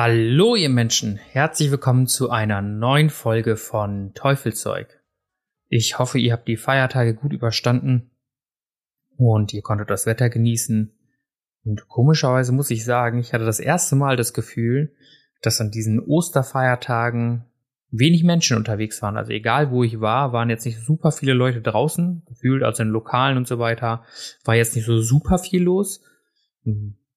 Hallo ihr Menschen, herzlich willkommen zu einer neuen Folge von Teufelzeug. Ich hoffe, ihr habt die Feiertage gut überstanden und ihr konntet das Wetter genießen. Und komischerweise muss ich sagen, ich hatte das erste Mal das Gefühl, dass an diesen Osterfeiertagen wenig Menschen unterwegs waren. Also egal wo ich war, waren jetzt nicht super viele Leute draußen, gefühlt, also in Lokalen und so weiter, war jetzt nicht so super viel los.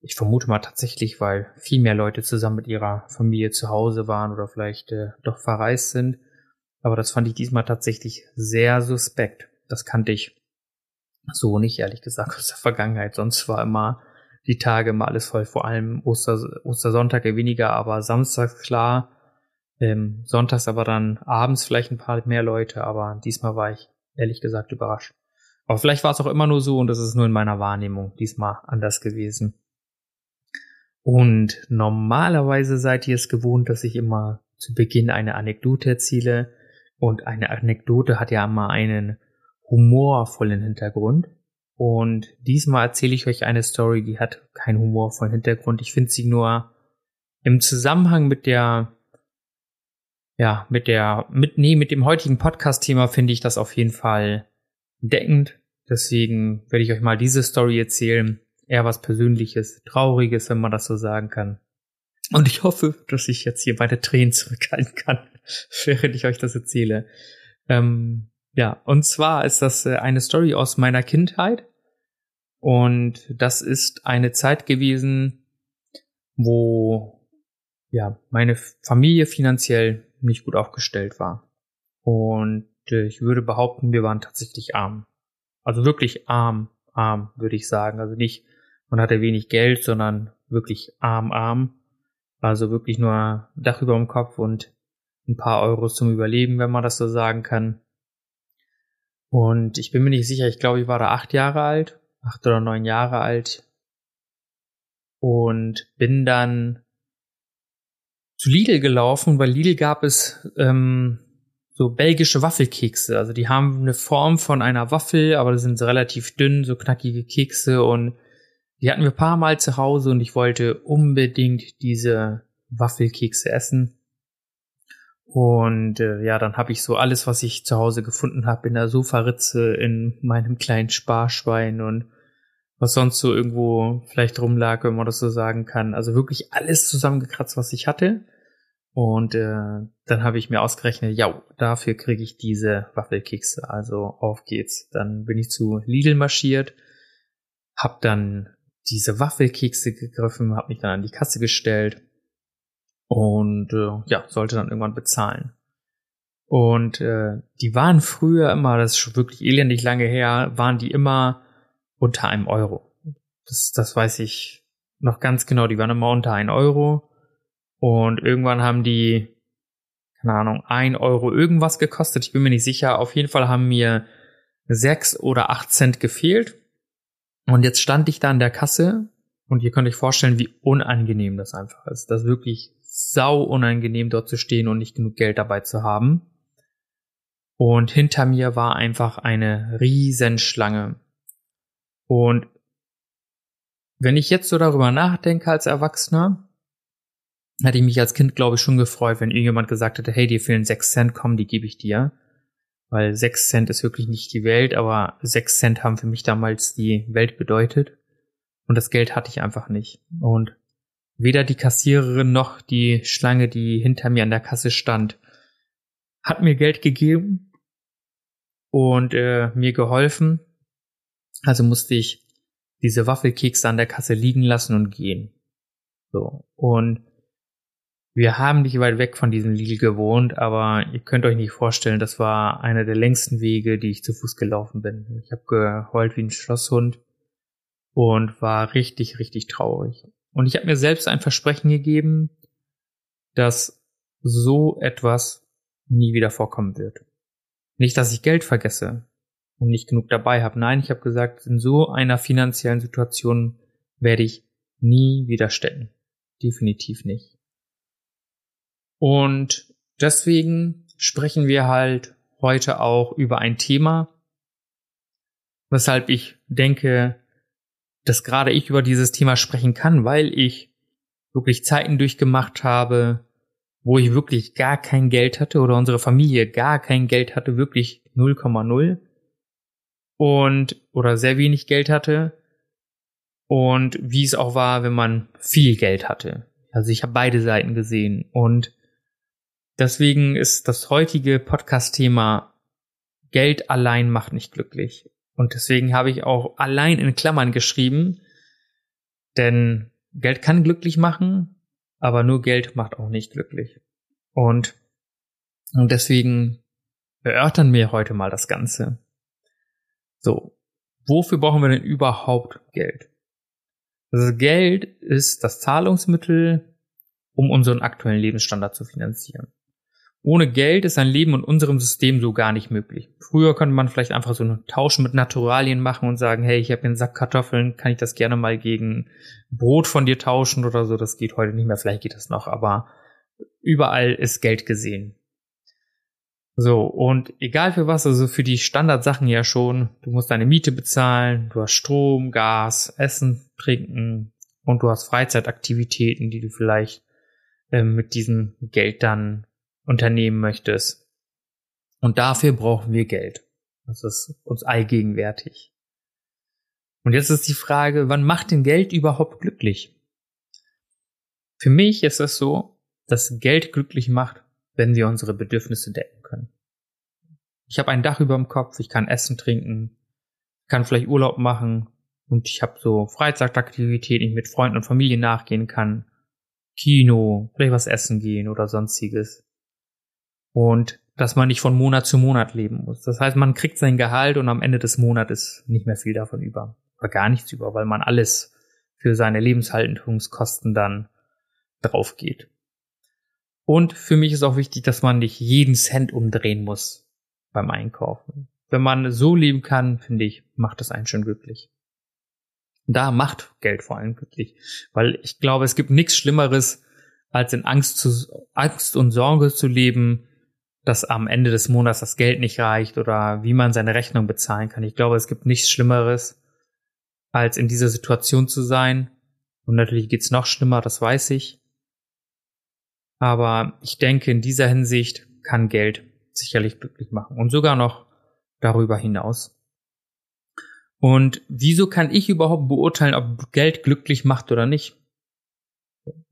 Ich vermute mal tatsächlich, weil viel mehr Leute zusammen mit ihrer Familie zu Hause waren oder vielleicht äh, doch verreist sind. Aber das fand ich diesmal tatsächlich sehr suspekt. Das kannte ich so nicht, ehrlich gesagt, aus der Vergangenheit. Sonst war immer die Tage immer alles voll, vor allem Oster, Ostersonntag weniger, aber samstags klar. Ähm, sonntags aber dann abends vielleicht ein paar mehr Leute, aber diesmal war ich ehrlich gesagt überrascht. Aber vielleicht war es auch immer nur so und das ist nur in meiner Wahrnehmung diesmal anders gewesen. Und normalerweise seid ihr es gewohnt, dass ich immer zu Beginn eine Anekdote erzähle. Und eine Anekdote hat ja immer einen humorvollen Hintergrund. Und diesmal erzähle ich euch eine Story, die hat keinen humorvollen Hintergrund. Ich finde sie nur im Zusammenhang mit der, ja, mit der, mit, nee, mit dem heutigen Podcast-Thema finde ich das auf jeden Fall deckend. Deswegen werde ich euch mal diese Story erzählen eher was Persönliches, Trauriges, wenn man das so sagen kann. Und ich hoffe, dass ich jetzt hier meine Tränen zurückhalten kann, während ich euch das erzähle. Ähm, ja, und zwar ist das äh, eine Story aus meiner Kindheit. Und das ist eine Zeit gewesen, wo ja meine Familie finanziell nicht gut aufgestellt war. Und äh, ich würde behaupten, wir waren tatsächlich arm. Also wirklich arm, arm, würde ich sagen. Also nicht man hatte wenig Geld, sondern wirklich arm, arm. Also wirklich nur Dach über dem Kopf und ein paar Euros zum Überleben, wenn man das so sagen kann. Und ich bin mir nicht sicher, ich glaube, ich war da acht Jahre alt, acht oder neun Jahre alt. Und bin dann zu Lidl gelaufen, weil Lidl gab es ähm, so belgische Waffelkekse. Also die haben eine Form von einer Waffel, aber sind relativ dünn, so knackige Kekse und die hatten wir paar Mal zu Hause und ich wollte unbedingt diese Waffelkekse essen. Und äh, ja, dann habe ich so alles, was ich zu Hause gefunden habe, in der Sofaritze, in meinem kleinen Sparschwein und was sonst so irgendwo vielleicht rumlag, wenn man das so sagen kann. Also wirklich alles zusammengekratzt, was ich hatte. Und äh, dann habe ich mir ausgerechnet, ja, dafür kriege ich diese Waffelkekse. Also auf geht's. Dann bin ich zu Lidl marschiert, hab dann diese Waffelkekse gegriffen, habe mich dann an die Kasse gestellt und äh, ja, sollte dann irgendwann bezahlen. Und äh, die waren früher immer, das ist schon wirklich elendig lange her, waren die immer unter einem Euro. Das, das weiß ich noch ganz genau, die waren immer unter einem Euro. Und irgendwann haben die, keine Ahnung, ein Euro irgendwas gekostet. Ich bin mir nicht sicher. Auf jeden Fall haben mir sechs oder acht Cent gefehlt. Und jetzt stand ich da an der Kasse und ihr könnt euch vorstellen, wie unangenehm das einfach ist. Das ist wirklich sau unangenehm, dort zu stehen und nicht genug Geld dabei zu haben. Und hinter mir war einfach eine Riesenschlange. Und wenn ich jetzt so darüber nachdenke als Erwachsener, hätte ich mich als Kind, glaube ich, schon gefreut, wenn irgendjemand gesagt hätte, hey, dir fehlen sechs Cent, komm, die gebe ich dir weil sechs Cent ist wirklich nicht die Welt, aber sechs Cent haben für mich damals die Welt bedeutet. Und das Geld hatte ich einfach nicht. Und weder die Kassiererin noch die Schlange, die hinter mir an der Kasse stand, hat mir Geld gegeben und äh, mir geholfen. Also musste ich diese Waffelkekse an der Kasse liegen lassen und gehen. So. Und wir haben nicht weit weg von diesem Lidl gewohnt, aber ihr könnt euch nicht vorstellen, das war einer der längsten Wege, die ich zu Fuß gelaufen bin. Ich habe geheult wie ein Schlosshund und war richtig, richtig traurig. Und ich habe mir selbst ein Versprechen gegeben, dass so etwas nie wieder vorkommen wird. Nicht, dass ich Geld vergesse und nicht genug dabei habe. Nein, ich habe gesagt, in so einer finanziellen Situation werde ich nie wieder stecken. Definitiv nicht. Und deswegen sprechen wir halt heute auch über ein Thema, weshalb ich denke, dass gerade ich über dieses Thema sprechen kann, weil ich wirklich Zeiten durchgemacht habe, wo ich wirklich gar kein Geld hatte oder unsere Familie gar kein Geld hatte, wirklich 0,0 und oder sehr wenig Geld hatte und wie es auch war, wenn man viel Geld hatte. Also ich habe beide Seiten gesehen und deswegen ist das heutige Podcast-Thema Geld allein macht nicht glücklich. Und deswegen habe ich auch allein in Klammern geschrieben, denn Geld kann glücklich machen, aber nur Geld macht auch nicht glücklich. Und, und deswegen erörtern wir heute mal das Ganze. So, wofür brauchen wir denn überhaupt Geld? Also Geld ist das Zahlungsmittel, um unseren aktuellen Lebensstandard zu finanzieren. Ohne Geld ist ein Leben in unserem System so gar nicht möglich. Früher konnte man vielleicht einfach so einen Tausch mit Naturalien machen und sagen, hey, ich habe einen Sack Kartoffeln, kann ich das gerne mal gegen Brot von dir tauschen oder so. Das geht heute nicht mehr, vielleicht geht das noch, aber überall ist Geld gesehen. So, und egal für was, also für die Standardsachen ja schon, du musst deine Miete bezahlen, du hast Strom, Gas, Essen, Trinken und du hast Freizeitaktivitäten, die du vielleicht äh, mit diesem Geld dann unternehmen möchtest. Und dafür brauchen wir Geld. Das ist uns allgegenwärtig. Und jetzt ist die Frage, wann macht denn Geld überhaupt glücklich? Für mich ist es so, dass Geld glücklich macht, wenn wir unsere Bedürfnisse decken können. Ich habe ein Dach über dem Kopf, ich kann essen, trinken, kann vielleicht Urlaub machen und ich habe so Freizeitaktivitäten, ich mit Freunden und Familie nachgehen kann. Kino, vielleicht was essen gehen oder sonstiges und dass man nicht von Monat zu Monat leben muss. Das heißt, man kriegt sein Gehalt und am Ende des Monats nicht mehr viel davon über. Oder gar nichts über, weil man alles für seine Lebenshaltungskosten dann drauf geht. Und für mich ist auch wichtig, dass man nicht jeden Cent umdrehen muss beim Einkaufen. Wenn man so leben kann, finde ich, macht das einen schon glücklich. Da macht Geld vor allem glücklich. Weil ich glaube, es gibt nichts Schlimmeres, als in Angst, zu, Angst und Sorge zu leben, dass am Ende des Monats das Geld nicht reicht oder wie man seine Rechnung bezahlen kann. Ich glaube, es gibt nichts Schlimmeres, als in dieser Situation zu sein. Und natürlich geht's noch schlimmer, das weiß ich. Aber ich denke, in dieser Hinsicht kann Geld sicherlich glücklich machen und sogar noch darüber hinaus. Und wieso kann ich überhaupt beurteilen, ob Geld glücklich macht oder nicht?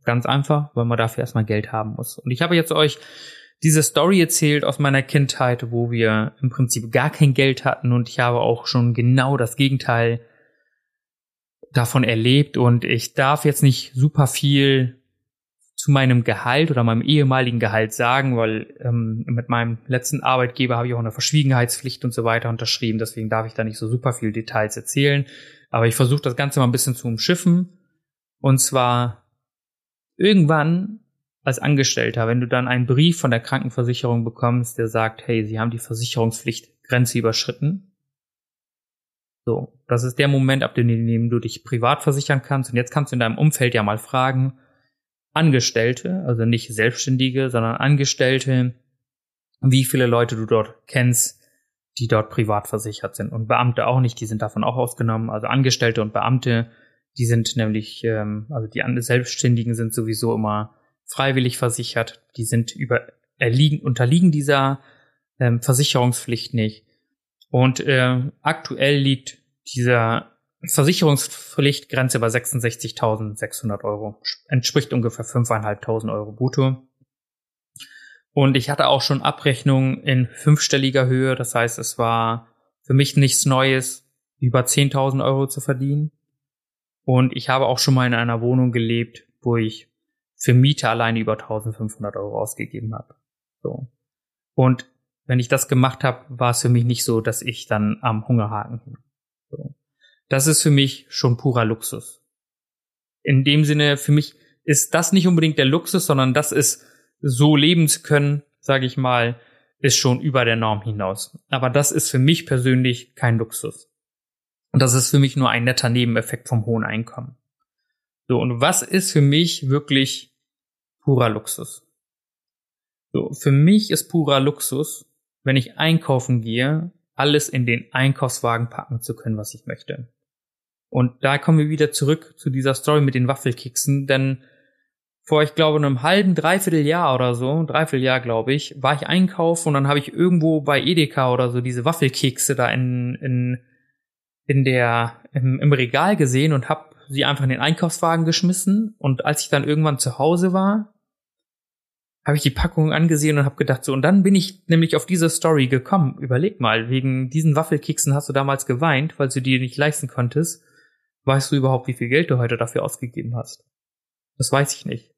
Ganz einfach, weil man dafür erstmal Geld haben muss. Und ich habe jetzt euch diese Story erzählt aus meiner Kindheit, wo wir im Prinzip gar kein Geld hatten und ich habe auch schon genau das Gegenteil davon erlebt und ich darf jetzt nicht super viel zu meinem Gehalt oder meinem ehemaligen Gehalt sagen, weil ähm, mit meinem letzten Arbeitgeber habe ich auch eine Verschwiegenheitspflicht und so weiter unterschrieben, deswegen darf ich da nicht so super viel Details erzählen. Aber ich versuche das Ganze mal ein bisschen zu umschiffen. Und zwar irgendwann als Angestellter, wenn du dann einen Brief von der Krankenversicherung bekommst, der sagt, hey, Sie haben die Versicherungspflichtgrenze überschritten. So, das ist der Moment, ab dem du dich privat versichern kannst. Und jetzt kannst du in deinem Umfeld ja mal fragen, Angestellte, also nicht Selbstständige, sondern Angestellte, wie viele Leute du dort kennst, die dort privat versichert sind. Und Beamte auch nicht, die sind davon auch ausgenommen. Also Angestellte und Beamte, die sind nämlich, ähm, also die Selbstständigen sind sowieso immer freiwillig versichert. Die sind über erliegen, unterliegen dieser ähm, Versicherungspflicht nicht. Und äh, aktuell liegt dieser Versicherungspflichtgrenze bei 66.600 Euro. Entspricht ungefähr 5.500 Euro brutto. Und ich hatte auch schon Abrechnungen in fünfstelliger Höhe. Das heißt, es war für mich nichts Neues, über 10.000 Euro zu verdienen. Und ich habe auch schon mal in einer Wohnung gelebt, wo ich für Miete alleine über 1500 Euro ausgegeben habe. So. Und wenn ich das gemacht habe, war es für mich nicht so, dass ich dann am Hungerhaken bin. So. Das ist für mich schon purer Luxus. in dem Sinne, für mich ist das nicht unbedingt der Luxus, sondern das ist so leben zu können, sage ich mal, ist schon über der Norm hinaus. Aber das ist für mich persönlich kein Luxus. Und das ist für mich nur ein netter Nebeneffekt vom hohen Einkommen. So, und was ist für mich wirklich purer Luxus? So, für mich ist purer Luxus, wenn ich einkaufen gehe, alles in den Einkaufswagen packen zu können, was ich möchte. Und da kommen wir wieder zurück zu dieser Story mit den Waffelkeksen, denn vor, ich glaube, einem halben, dreiviertel Jahr oder so, dreiviertel Jahr, glaube ich, war ich einkaufen und dann habe ich irgendwo bei Edeka oder so diese Waffelkekse da in, in, in der, im, im Regal gesehen und habe sie einfach in den Einkaufswagen geschmissen. Und als ich dann irgendwann zu Hause war, habe ich die Packung angesehen und habe gedacht, so, und dann bin ich nämlich auf diese Story gekommen. Überleg mal, wegen diesen Waffelkeksen hast du damals geweint, weil du die nicht leisten konntest. Weißt du überhaupt, wie viel Geld du heute dafür ausgegeben hast? Das weiß ich nicht.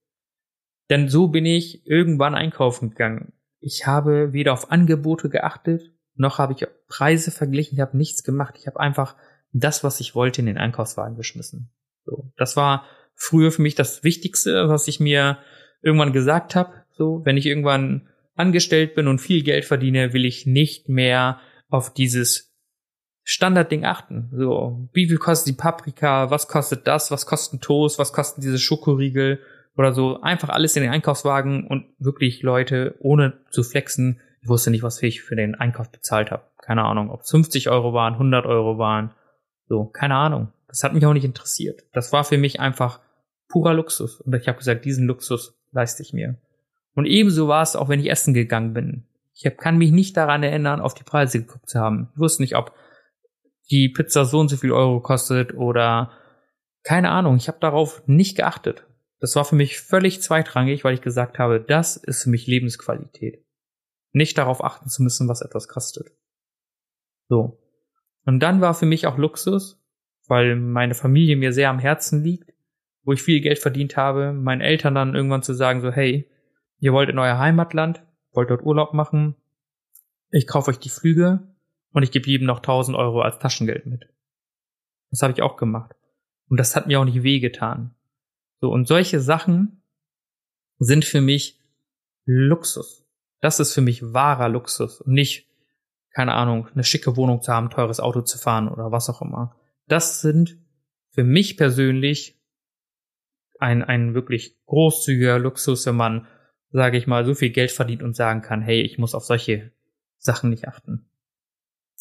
Denn so bin ich irgendwann einkaufen gegangen. Ich habe weder auf Angebote geachtet, noch habe ich Preise verglichen, ich habe nichts gemacht. Ich habe einfach das, was ich wollte, in den Einkaufswagen geschmissen. So, das war früher für mich das Wichtigste, was ich mir irgendwann gesagt habe. So, wenn ich irgendwann angestellt bin und viel Geld verdiene, will ich nicht mehr auf dieses Standardding achten. So, wie viel kostet die Paprika? Was kostet das? Was kostet ein Toast? Was kosten diese Schokoriegel? oder so, einfach alles in den Einkaufswagen und wirklich Leute, ohne zu flexen, ich wusste nicht, was ich für den Einkauf bezahlt habe. Keine Ahnung, ob es 50 Euro waren, 100 Euro waren, so, keine Ahnung. Das hat mich auch nicht interessiert. Das war für mich einfach purer Luxus. Und ich habe gesagt, diesen Luxus leiste ich mir. Und ebenso war es auch, wenn ich essen gegangen bin. Ich hab, kann mich nicht daran erinnern, auf die Preise geguckt zu haben. Ich wusste nicht, ob die Pizza so und so viel Euro kostet oder keine Ahnung. Ich habe darauf nicht geachtet. Das war für mich völlig zweitrangig, weil ich gesagt habe, das ist für mich Lebensqualität. Nicht darauf achten zu müssen, was etwas kostet. So. Und dann war für mich auch Luxus, weil meine Familie mir sehr am Herzen liegt, wo ich viel Geld verdient habe, meinen Eltern dann irgendwann zu sagen, so, hey, ihr wollt in euer Heimatland, wollt dort Urlaub machen, ich kaufe euch die Flüge und ich gebe jedem noch 1000 Euro als Taschengeld mit. Das habe ich auch gemacht. Und das hat mir auch nicht wehgetan. So, und solche Sachen sind für mich Luxus. Das ist für mich wahrer Luxus und nicht, keine Ahnung, eine schicke Wohnung zu haben, teures Auto zu fahren oder was auch immer. Das sind für mich persönlich ein, ein wirklich großzügiger Luxus, wenn man, sage ich mal, so viel Geld verdient und sagen kann, hey, ich muss auf solche Sachen nicht achten.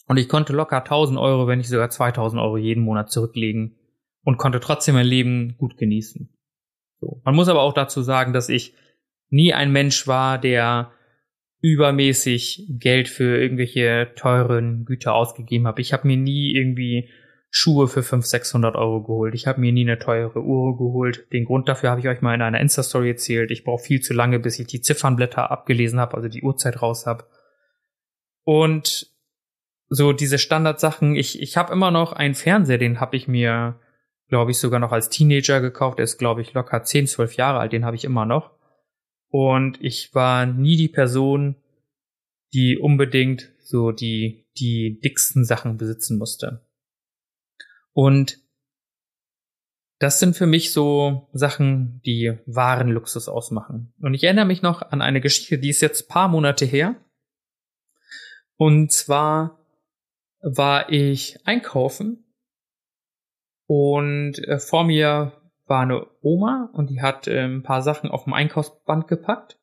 Und ich konnte locker 1000 Euro, wenn nicht sogar 2000 Euro jeden Monat zurücklegen und konnte trotzdem mein Leben gut genießen. So. Man muss aber auch dazu sagen, dass ich nie ein Mensch war, der übermäßig Geld für irgendwelche teuren Güter ausgegeben habe. Ich habe mir nie irgendwie Schuhe für 500, 600 Euro geholt. Ich habe mir nie eine teure Uhr geholt. Den Grund dafür habe ich euch mal in einer Insta-Story erzählt. Ich brauche viel zu lange, bis ich die Ziffernblätter abgelesen habe, also die Uhrzeit raus habe. Und so diese Standardsachen. Ich, ich habe immer noch einen Fernseher, den habe ich mir glaube ich, sogar noch als Teenager gekauft. Er ist, glaube ich, locker 10, 12 Jahre alt, den habe ich immer noch. Und ich war nie die Person, die unbedingt so die, die dicksten Sachen besitzen musste. Und das sind für mich so Sachen, die wahren Luxus ausmachen. Und ich erinnere mich noch an eine Geschichte, die ist jetzt paar Monate her. Und zwar war ich einkaufen und äh, vor mir war eine Oma und die hat ein paar Sachen auf dem Einkaufsband gepackt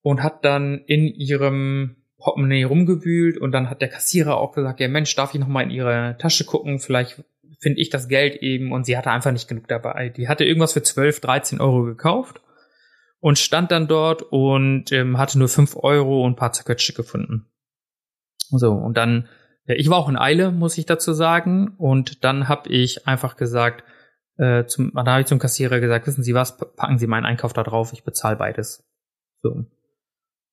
und hat dann in ihrem Portemonnaie rumgewühlt und dann hat der Kassierer auch gesagt, ja Mensch, darf ich noch mal in ihre Tasche gucken, vielleicht finde ich das Geld eben und sie hatte einfach nicht genug dabei. Die hatte irgendwas für 12, 13 Euro gekauft und stand dann dort und ähm, hatte nur 5 Euro und ein paar Zerquetsche gefunden. So, und dann ich war auch in Eile, muss ich dazu sagen. Und dann habe ich einfach gesagt, äh, zum, da habe ich zum Kassierer gesagt, wissen Sie was, packen Sie meinen Einkauf da drauf, ich bezahle beides. So.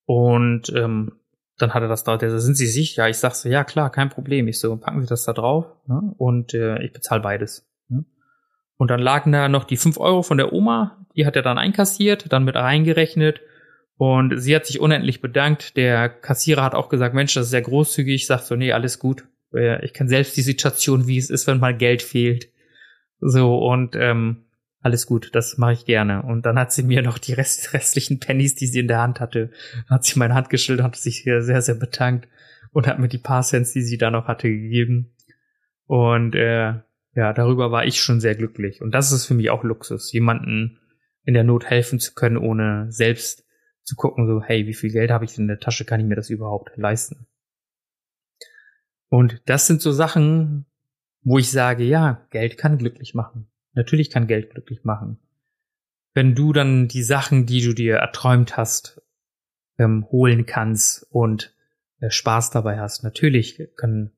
Und ähm, dann hat er das da, der so, sind Sie sicher? Ich sag so, ja klar, kein Problem. Ich so, packen Sie das da drauf ne? und äh, ich bezahle beides. Ne? Und dann lagen da noch die fünf Euro von der Oma, die hat er dann einkassiert, dann mit reingerechnet und sie hat sich unendlich bedankt. Der Kassierer hat auch gesagt, Mensch, das ist sehr großzügig. Ich sag so, nee, alles gut. Ich kenne selbst die Situation, wie es ist, wenn mal Geld fehlt. So, und ähm, alles gut, das mache ich gerne. Und dann hat sie mir noch die Rest, restlichen Pennies, die sie in der Hand hatte, hat sie meine Hand geschüttelt, hat sich sehr, sehr bedankt und hat mir die paar Cents, die sie da noch hatte, gegeben. Und äh, ja, darüber war ich schon sehr glücklich. Und das ist für mich auch Luxus, jemanden in der Not helfen zu können, ohne selbst zu gucken, so, hey, wie viel Geld habe ich denn in der Tasche, kann ich mir das überhaupt leisten? Und das sind so Sachen, wo ich sage, ja, Geld kann glücklich machen. Natürlich kann Geld glücklich machen. Wenn du dann die Sachen, die du dir erträumt hast, ähm, holen kannst und äh, Spaß dabei hast, natürlich kann,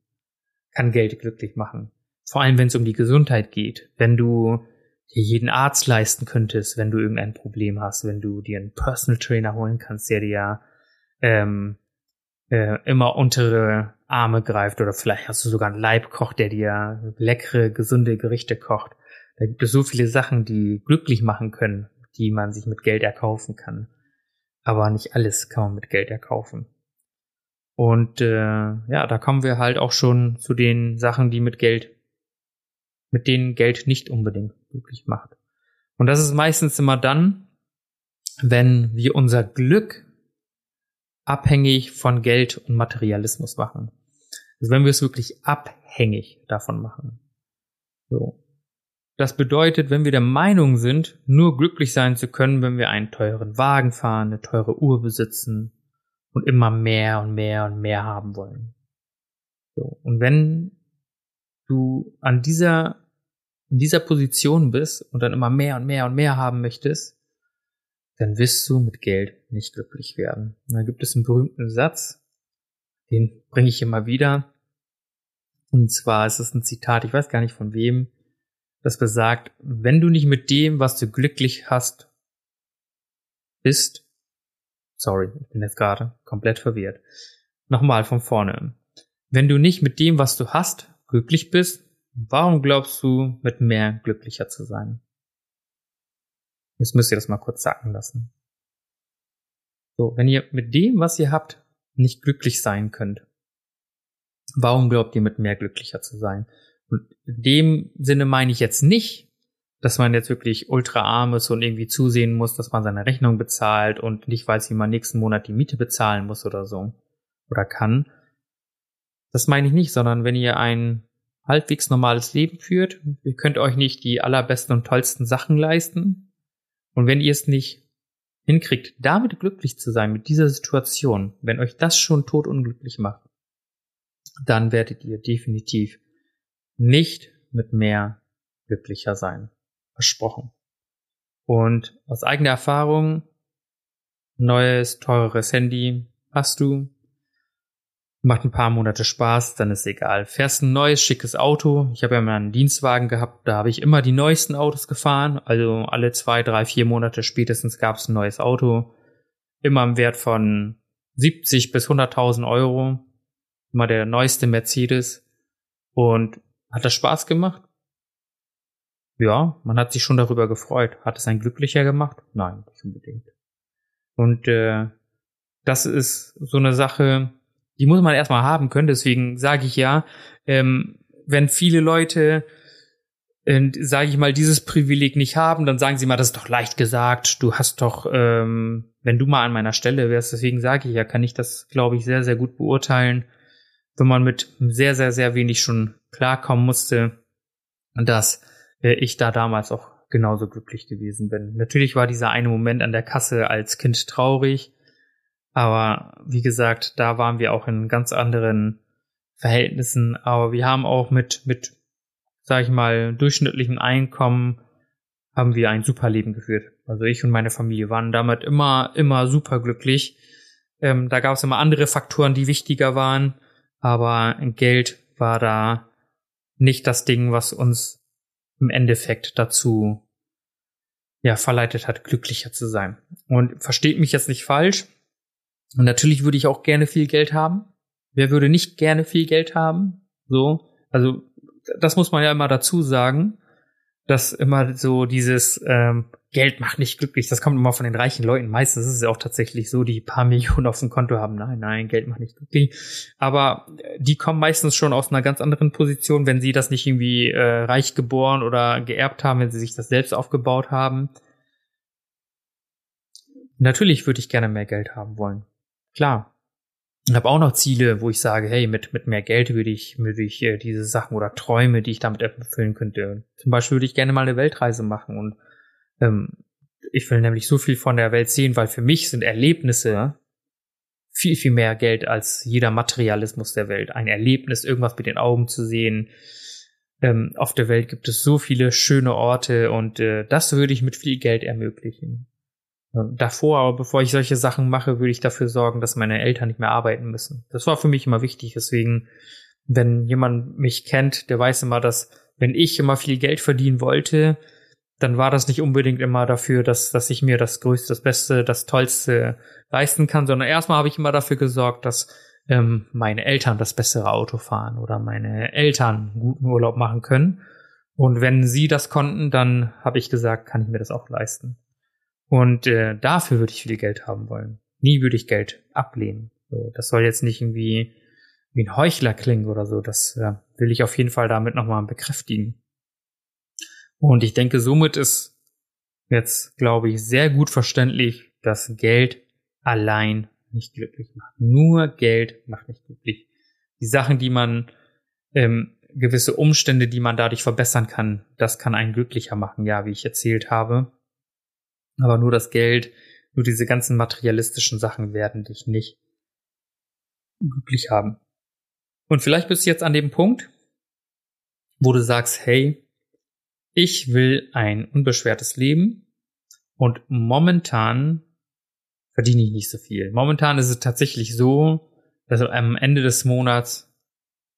kann Geld glücklich machen. Vor allem, wenn es um die Gesundheit geht. Wenn du dir jeden Arzt leisten könntest, wenn du irgendein Problem hast, wenn du dir einen Personal Trainer holen kannst, der dir ähm, äh, immer untere Arme greift oder vielleicht hast du sogar einen Leibkoch, der dir leckere, gesunde Gerichte kocht. Da gibt es so viele Sachen, die glücklich machen können, die man sich mit Geld erkaufen kann. Aber nicht alles kann man mit Geld erkaufen. Und äh, ja, da kommen wir halt auch schon zu den Sachen, die mit Geld, mit denen Geld nicht unbedingt glücklich macht. Und das ist meistens immer dann, wenn wir unser Glück abhängig von Geld und Materialismus machen. Also wenn wir es wirklich abhängig davon machen. So. Das bedeutet, wenn wir der Meinung sind, nur glücklich sein zu können, wenn wir einen teuren Wagen fahren, eine teure Uhr besitzen und immer mehr und mehr und mehr haben wollen. So. Und wenn du an dieser, in dieser Position bist und dann immer mehr und mehr und mehr haben möchtest, dann wirst du mit Geld nicht glücklich werden. Und da gibt es einen berühmten Satz, den bringe ich immer wieder. Und zwar ist es ein Zitat, ich weiß gar nicht von wem, das besagt, wenn du nicht mit dem, was du glücklich hast, bist, sorry, ich bin jetzt gerade komplett verwirrt. Nochmal von vorne. Wenn du nicht mit dem, was du hast, glücklich bist, warum glaubst du, mit mehr glücklicher zu sein? Jetzt müsst ihr das mal kurz sacken lassen. So, wenn ihr mit dem, was ihr habt, nicht glücklich sein könnt, warum glaubt ihr, mit mehr glücklicher zu sein? Und in dem Sinne meine ich jetzt nicht, dass man jetzt wirklich ultra arm ist und irgendwie zusehen muss, dass man seine Rechnung bezahlt und nicht weiß, wie man nächsten Monat die Miete bezahlen muss oder so. Oder kann. Das meine ich nicht, sondern wenn ihr ein halbwegs normales Leben führt, ihr könnt euch nicht die allerbesten und tollsten Sachen leisten. Und wenn ihr es nicht hinkriegt, damit glücklich zu sein, mit dieser Situation, wenn euch das schon tot unglücklich macht, dann werdet ihr definitiv nicht mit mehr glücklicher sein. Versprochen. Und aus eigener Erfahrung, neues, teureres Handy hast du, macht ein paar Monate Spaß, dann ist egal. Fährst ein neues, schickes Auto. Ich habe ja mal einen Dienstwagen gehabt, da habe ich immer die neuesten Autos gefahren. Also alle zwei, drei, vier Monate spätestens gab es ein neues Auto. Immer im Wert von 70 bis 100.000 Euro. Immer der neueste Mercedes. Und hat das Spaß gemacht? Ja, man hat sich schon darüber gefreut. Hat es einen glücklicher gemacht? Nein, nicht unbedingt. Und äh, das ist so eine Sache, die muss man erstmal haben können. Deswegen sage ich ja, ähm, wenn viele Leute, äh, sage ich mal, dieses Privileg nicht haben, dann sagen sie mal, das ist doch leicht gesagt. Du hast doch, ähm, wenn du mal an meiner Stelle wärst, deswegen sage ich ja, kann ich das, glaube ich, sehr, sehr gut beurteilen wenn man mit sehr, sehr, sehr wenig schon klarkommen musste, dass äh, ich da damals auch genauso glücklich gewesen bin. Natürlich war dieser eine Moment an der Kasse als Kind traurig, aber wie gesagt, da waren wir auch in ganz anderen Verhältnissen, aber wir haben auch mit, mit, sag ich mal, durchschnittlichen Einkommen haben wir ein super Leben geführt. Also ich und meine Familie waren damit immer, immer super glücklich. Ähm, da gab es immer andere Faktoren, die wichtiger waren aber Geld war da nicht das Ding, was uns im Endeffekt dazu ja verleitet hat, glücklicher zu sein. Und versteht mich jetzt nicht falsch. Und natürlich würde ich auch gerne viel Geld haben. Wer würde nicht gerne viel Geld haben? So, also das muss man ja immer dazu sagen, dass immer so dieses ähm, Geld macht nicht glücklich. Das kommt immer von den reichen Leuten. Meistens ist es ja auch tatsächlich so, die paar Millionen auf dem Konto haben. Nein, nein, Geld macht nicht glücklich. Aber äh, die kommen meistens schon aus einer ganz anderen Position, wenn sie das nicht irgendwie äh, reich geboren oder geerbt haben, wenn sie sich das selbst aufgebaut haben. Natürlich würde ich gerne mehr Geld haben wollen. Klar. Ich habe auch noch Ziele, wo ich sage, hey, mit, mit mehr Geld würde ich, würde ich äh, diese Sachen oder Träume, die ich damit erfüllen könnte. Zum Beispiel würde ich gerne mal eine Weltreise machen und ähm, ich will nämlich so viel von der Welt sehen, weil für mich sind Erlebnisse viel, viel mehr Geld als jeder Materialismus der Welt. Ein Erlebnis, irgendwas mit den Augen zu sehen. Ähm, auf der Welt gibt es so viele schöne Orte und äh, das würde ich mit viel Geld ermöglichen. Und davor, aber bevor ich solche Sachen mache, würde ich dafür sorgen, dass meine Eltern nicht mehr arbeiten müssen. Das war für mich immer wichtig. Deswegen, wenn jemand mich kennt, der weiß immer, dass wenn ich immer viel Geld verdienen wollte, dann war das nicht unbedingt immer dafür, dass, dass ich mir das Größte, das Beste, das Tollste leisten kann, sondern erstmal habe ich immer dafür gesorgt, dass ähm, meine Eltern das bessere Auto fahren oder meine Eltern guten Urlaub machen können. Und wenn sie das konnten, dann habe ich gesagt, kann ich mir das auch leisten. Und äh, dafür würde ich viel Geld haben wollen. Nie würde ich Geld ablehnen. So, das soll jetzt nicht irgendwie wie ein Heuchler klingen oder so. Das äh, will ich auf jeden Fall damit nochmal bekräftigen. Und ich denke, somit ist jetzt, glaube ich, sehr gut verständlich, dass Geld allein nicht glücklich macht. Nur Geld macht nicht glücklich. Die Sachen, die man, ähm, gewisse Umstände, die man dadurch verbessern kann, das kann einen glücklicher machen, ja, wie ich erzählt habe. Aber nur das Geld, nur diese ganzen materialistischen Sachen werden dich nicht glücklich haben. Und vielleicht bist du jetzt an dem Punkt, wo du sagst, hey, ich will ein unbeschwertes Leben und momentan verdiene ich nicht so viel. Momentan ist es tatsächlich so, dass am Ende des Monats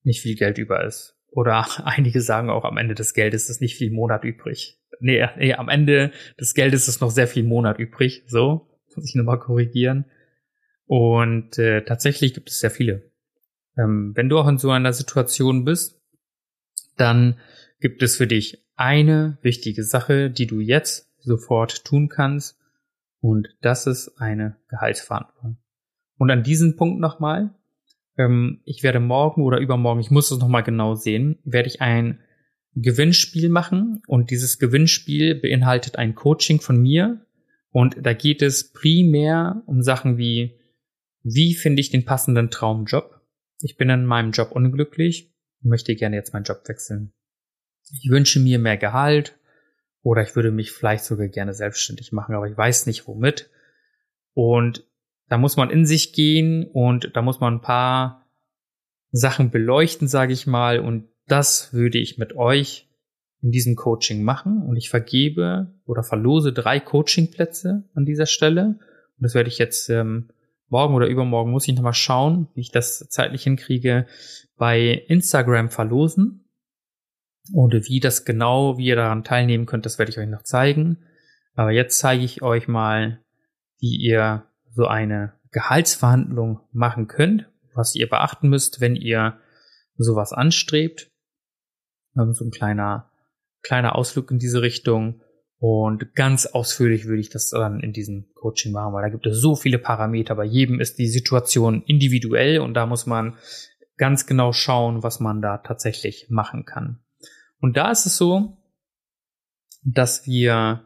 nicht viel Geld über ist. Oder einige sagen auch, am Ende des Geldes ist nicht viel Monat übrig. Nee, nee, am Ende des Geldes ist noch sehr viel Monat übrig. So, muss ich nochmal korrigieren. Und äh, tatsächlich gibt es sehr viele. Ähm, wenn du auch in so einer Situation bist, dann gibt es für dich eine wichtige Sache, die du jetzt sofort tun kannst. Und das ist eine Gehaltsverhandlung. Und an diesem Punkt nochmal, ähm, ich werde morgen oder übermorgen, ich muss es nochmal genau sehen, werde ich ein Gewinnspiel machen. Und dieses Gewinnspiel beinhaltet ein Coaching von mir. Und da geht es primär um Sachen wie, wie finde ich den passenden Traumjob? Ich bin in meinem Job unglücklich, möchte gerne jetzt meinen Job wechseln ich wünsche mir mehr Gehalt oder ich würde mich vielleicht sogar gerne selbstständig machen, aber ich weiß nicht womit. Und da muss man in sich gehen und da muss man ein paar Sachen beleuchten, sage ich mal. Und das würde ich mit euch in diesem Coaching machen. Und ich vergebe oder verlose drei Coachingplätze an dieser Stelle. Und das werde ich jetzt ähm, morgen oder übermorgen, muss ich nochmal schauen, wie ich das zeitlich hinkriege, bei Instagram verlosen. Und wie das genau, wie ihr daran teilnehmen könnt, das werde ich euch noch zeigen. Aber jetzt zeige ich euch mal, wie ihr so eine Gehaltsverhandlung machen könnt, was ihr beachten müsst, wenn ihr sowas anstrebt. So ein kleiner, kleiner Ausflug in diese Richtung. Und ganz ausführlich würde ich das dann in diesem Coaching machen, weil da gibt es so viele Parameter. Bei jedem ist die Situation individuell und da muss man ganz genau schauen, was man da tatsächlich machen kann. Und da ist es so, dass wir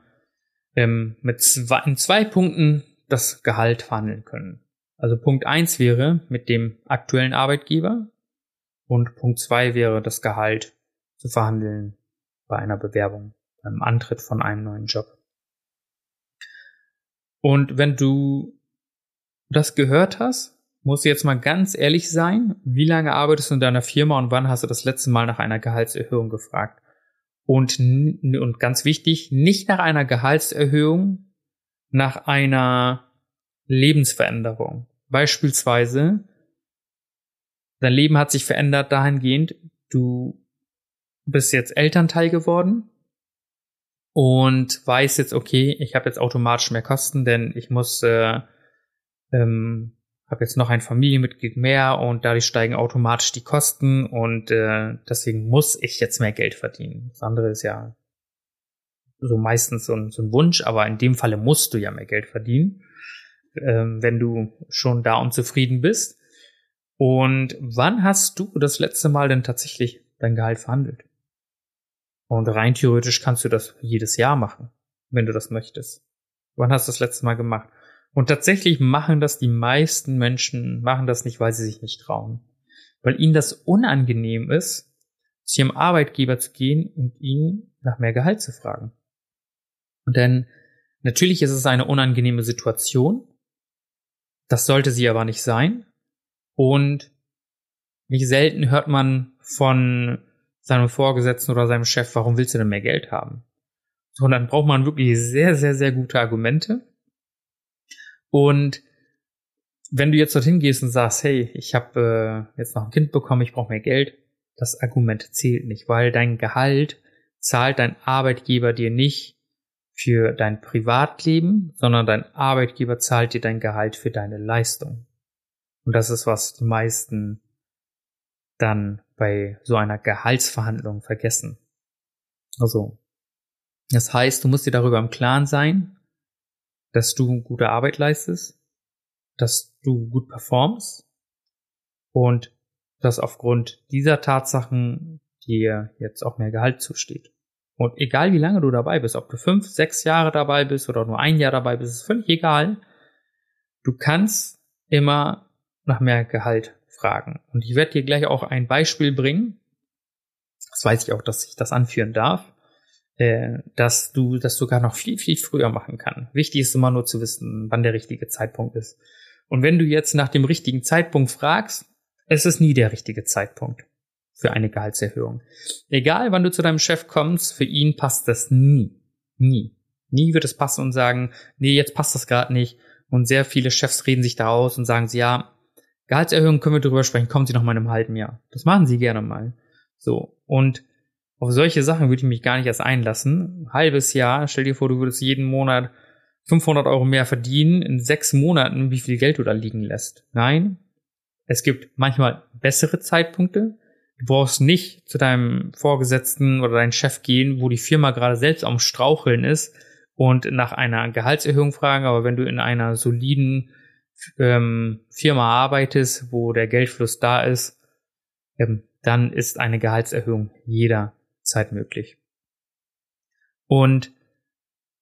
ähm, mit zwei, in zwei Punkten das Gehalt verhandeln können. Also Punkt eins wäre mit dem aktuellen Arbeitgeber und Punkt zwei wäre das Gehalt zu verhandeln bei einer Bewerbung, beim Antritt von einem neuen Job. Und wenn du das gehört hast, musst du jetzt mal ganz ehrlich sein, wie lange arbeitest du in deiner Firma und wann hast du das letzte Mal nach einer Gehaltserhöhung gefragt? Und, und ganz wichtig, nicht nach einer Gehaltserhöhung, nach einer Lebensveränderung. Beispielsweise, dein Leben hat sich verändert dahingehend, du bist jetzt Elternteil geworden und weißt jetzt, okay, ich habe jetzt automatisch mehr Kosten, denn ich muss äh, ähm, habe jetzt noch ein Familienmitglied mehr und dadurch steigen automatisch die Kosten und äh, deswegen muss ich jetzt mehr Geld verdienen. Das andere ist ja so meistens so ein, so ein Wunsch, aber in dem Falle musst du ja mehr Geld verdienen, ähm, wenn du schon da unzufrieden bist. Und wann hast du das letzte Mal denn tatsächlich dein Gehalt verhandelt? Und rein theoretisch kannst du das jedes Jahr machen, wenn du das möchtest. Wann hast du das letzte Mal gemacht? Und tatsächlich machen das die meisten Menschen, machen das nicht, weil sie sich nicht trauen. Weil ihnen das unangenehm ist, zu ihrem Arbeitgeber zu gehen und ihn nach mehr Gehalt zu fragen. Denn natürlich ist es eine unangenehme Situation. Das sollte sie aber nicht sein. Und nicht selten hört man von seinem Vorgesetzten oder seinem Chef, warum willst du denn mehr Geld haben? Und dann braucht man wirklich sehr, sehr, sehr gute Argumente. Und wenn du jetzt dorthin gehst und sagst, hey, ich habe äh, jetzt noch ein Kind bekommen, ich brauche mehr Geld, das Argument zählt nicht, weil dein Gehalt zahlt dein Arbeitgeber dir nicht für dein Privatleben, sondern dein Arbeitgeber zahlt dir dein Gehalt für deine Leistung. Und das ist, was die meisten dann bei so einer Gehaltsverhandlung vergessen. Also, das heißt, du musst dir darüber im Klaren sein, dass du gute Arbeit leistest, dass du gut performst und dass aufgrund dieser Tatsachen dir jetzt auch mehr Gehalt zusteht. Und egal wie lange du dabei bist, ob du fünf, sechs Jahre dabei bist oder nur ein Jahr dabei bist, ist völlig egal. Du kannst immer nach mehr Gehalt fragen. Und ich werde dir gleich auch ein Beispiel bringen. Das weiß ich auch, dass ich das anführen darf, äh, dass du das sogar noch viel, viel früher machen kann. Wichtig ist immer nur zu wissen, wann der richtige Zeitpunkt ist. Und wenn du jetzt nach dem richtigen Zeitpunkt fragst, es ist nie der richtige Zeitpunkt für eine Gehaltserhöhung. Egal, wann du zu deinem Chef kommst, für ihn passt das nie. Nie. Nie wird es passen und sagen, nee, jetzt passt das gerade nicht. Und sehr viele Chefs reden sich da aus und sagen sie, ja, Gehaltserhöhung können wir drüber sprechen, kommen Sie noch mal in einem halben Jahr. Das machen Sie gerne mal. So. Und auf solche Sachen würde ich mich gar nicht erst einlassen. Ein halbes Jahr, stell dir vor, du würdest jeden Monat 500 Euro mehr verdienen, in sechs Monaten, wie viel Geld du da liegen lässt. Nein. Es gibt manchmal bessere Zeitpunkte. Du brauchst nicht zu deinem Vorgesetzten oder deinem Chef gehen, wo die Firma gerade selbst am Straucheln ist und nach einer Gehaltserhöhung fragen. Aber wenn du in einer soliden ähm, Firma arbeitest, wo der Geldfluss da ist, ähm, dann ist eine Gehaltserhöhung jederzeit möglich. Und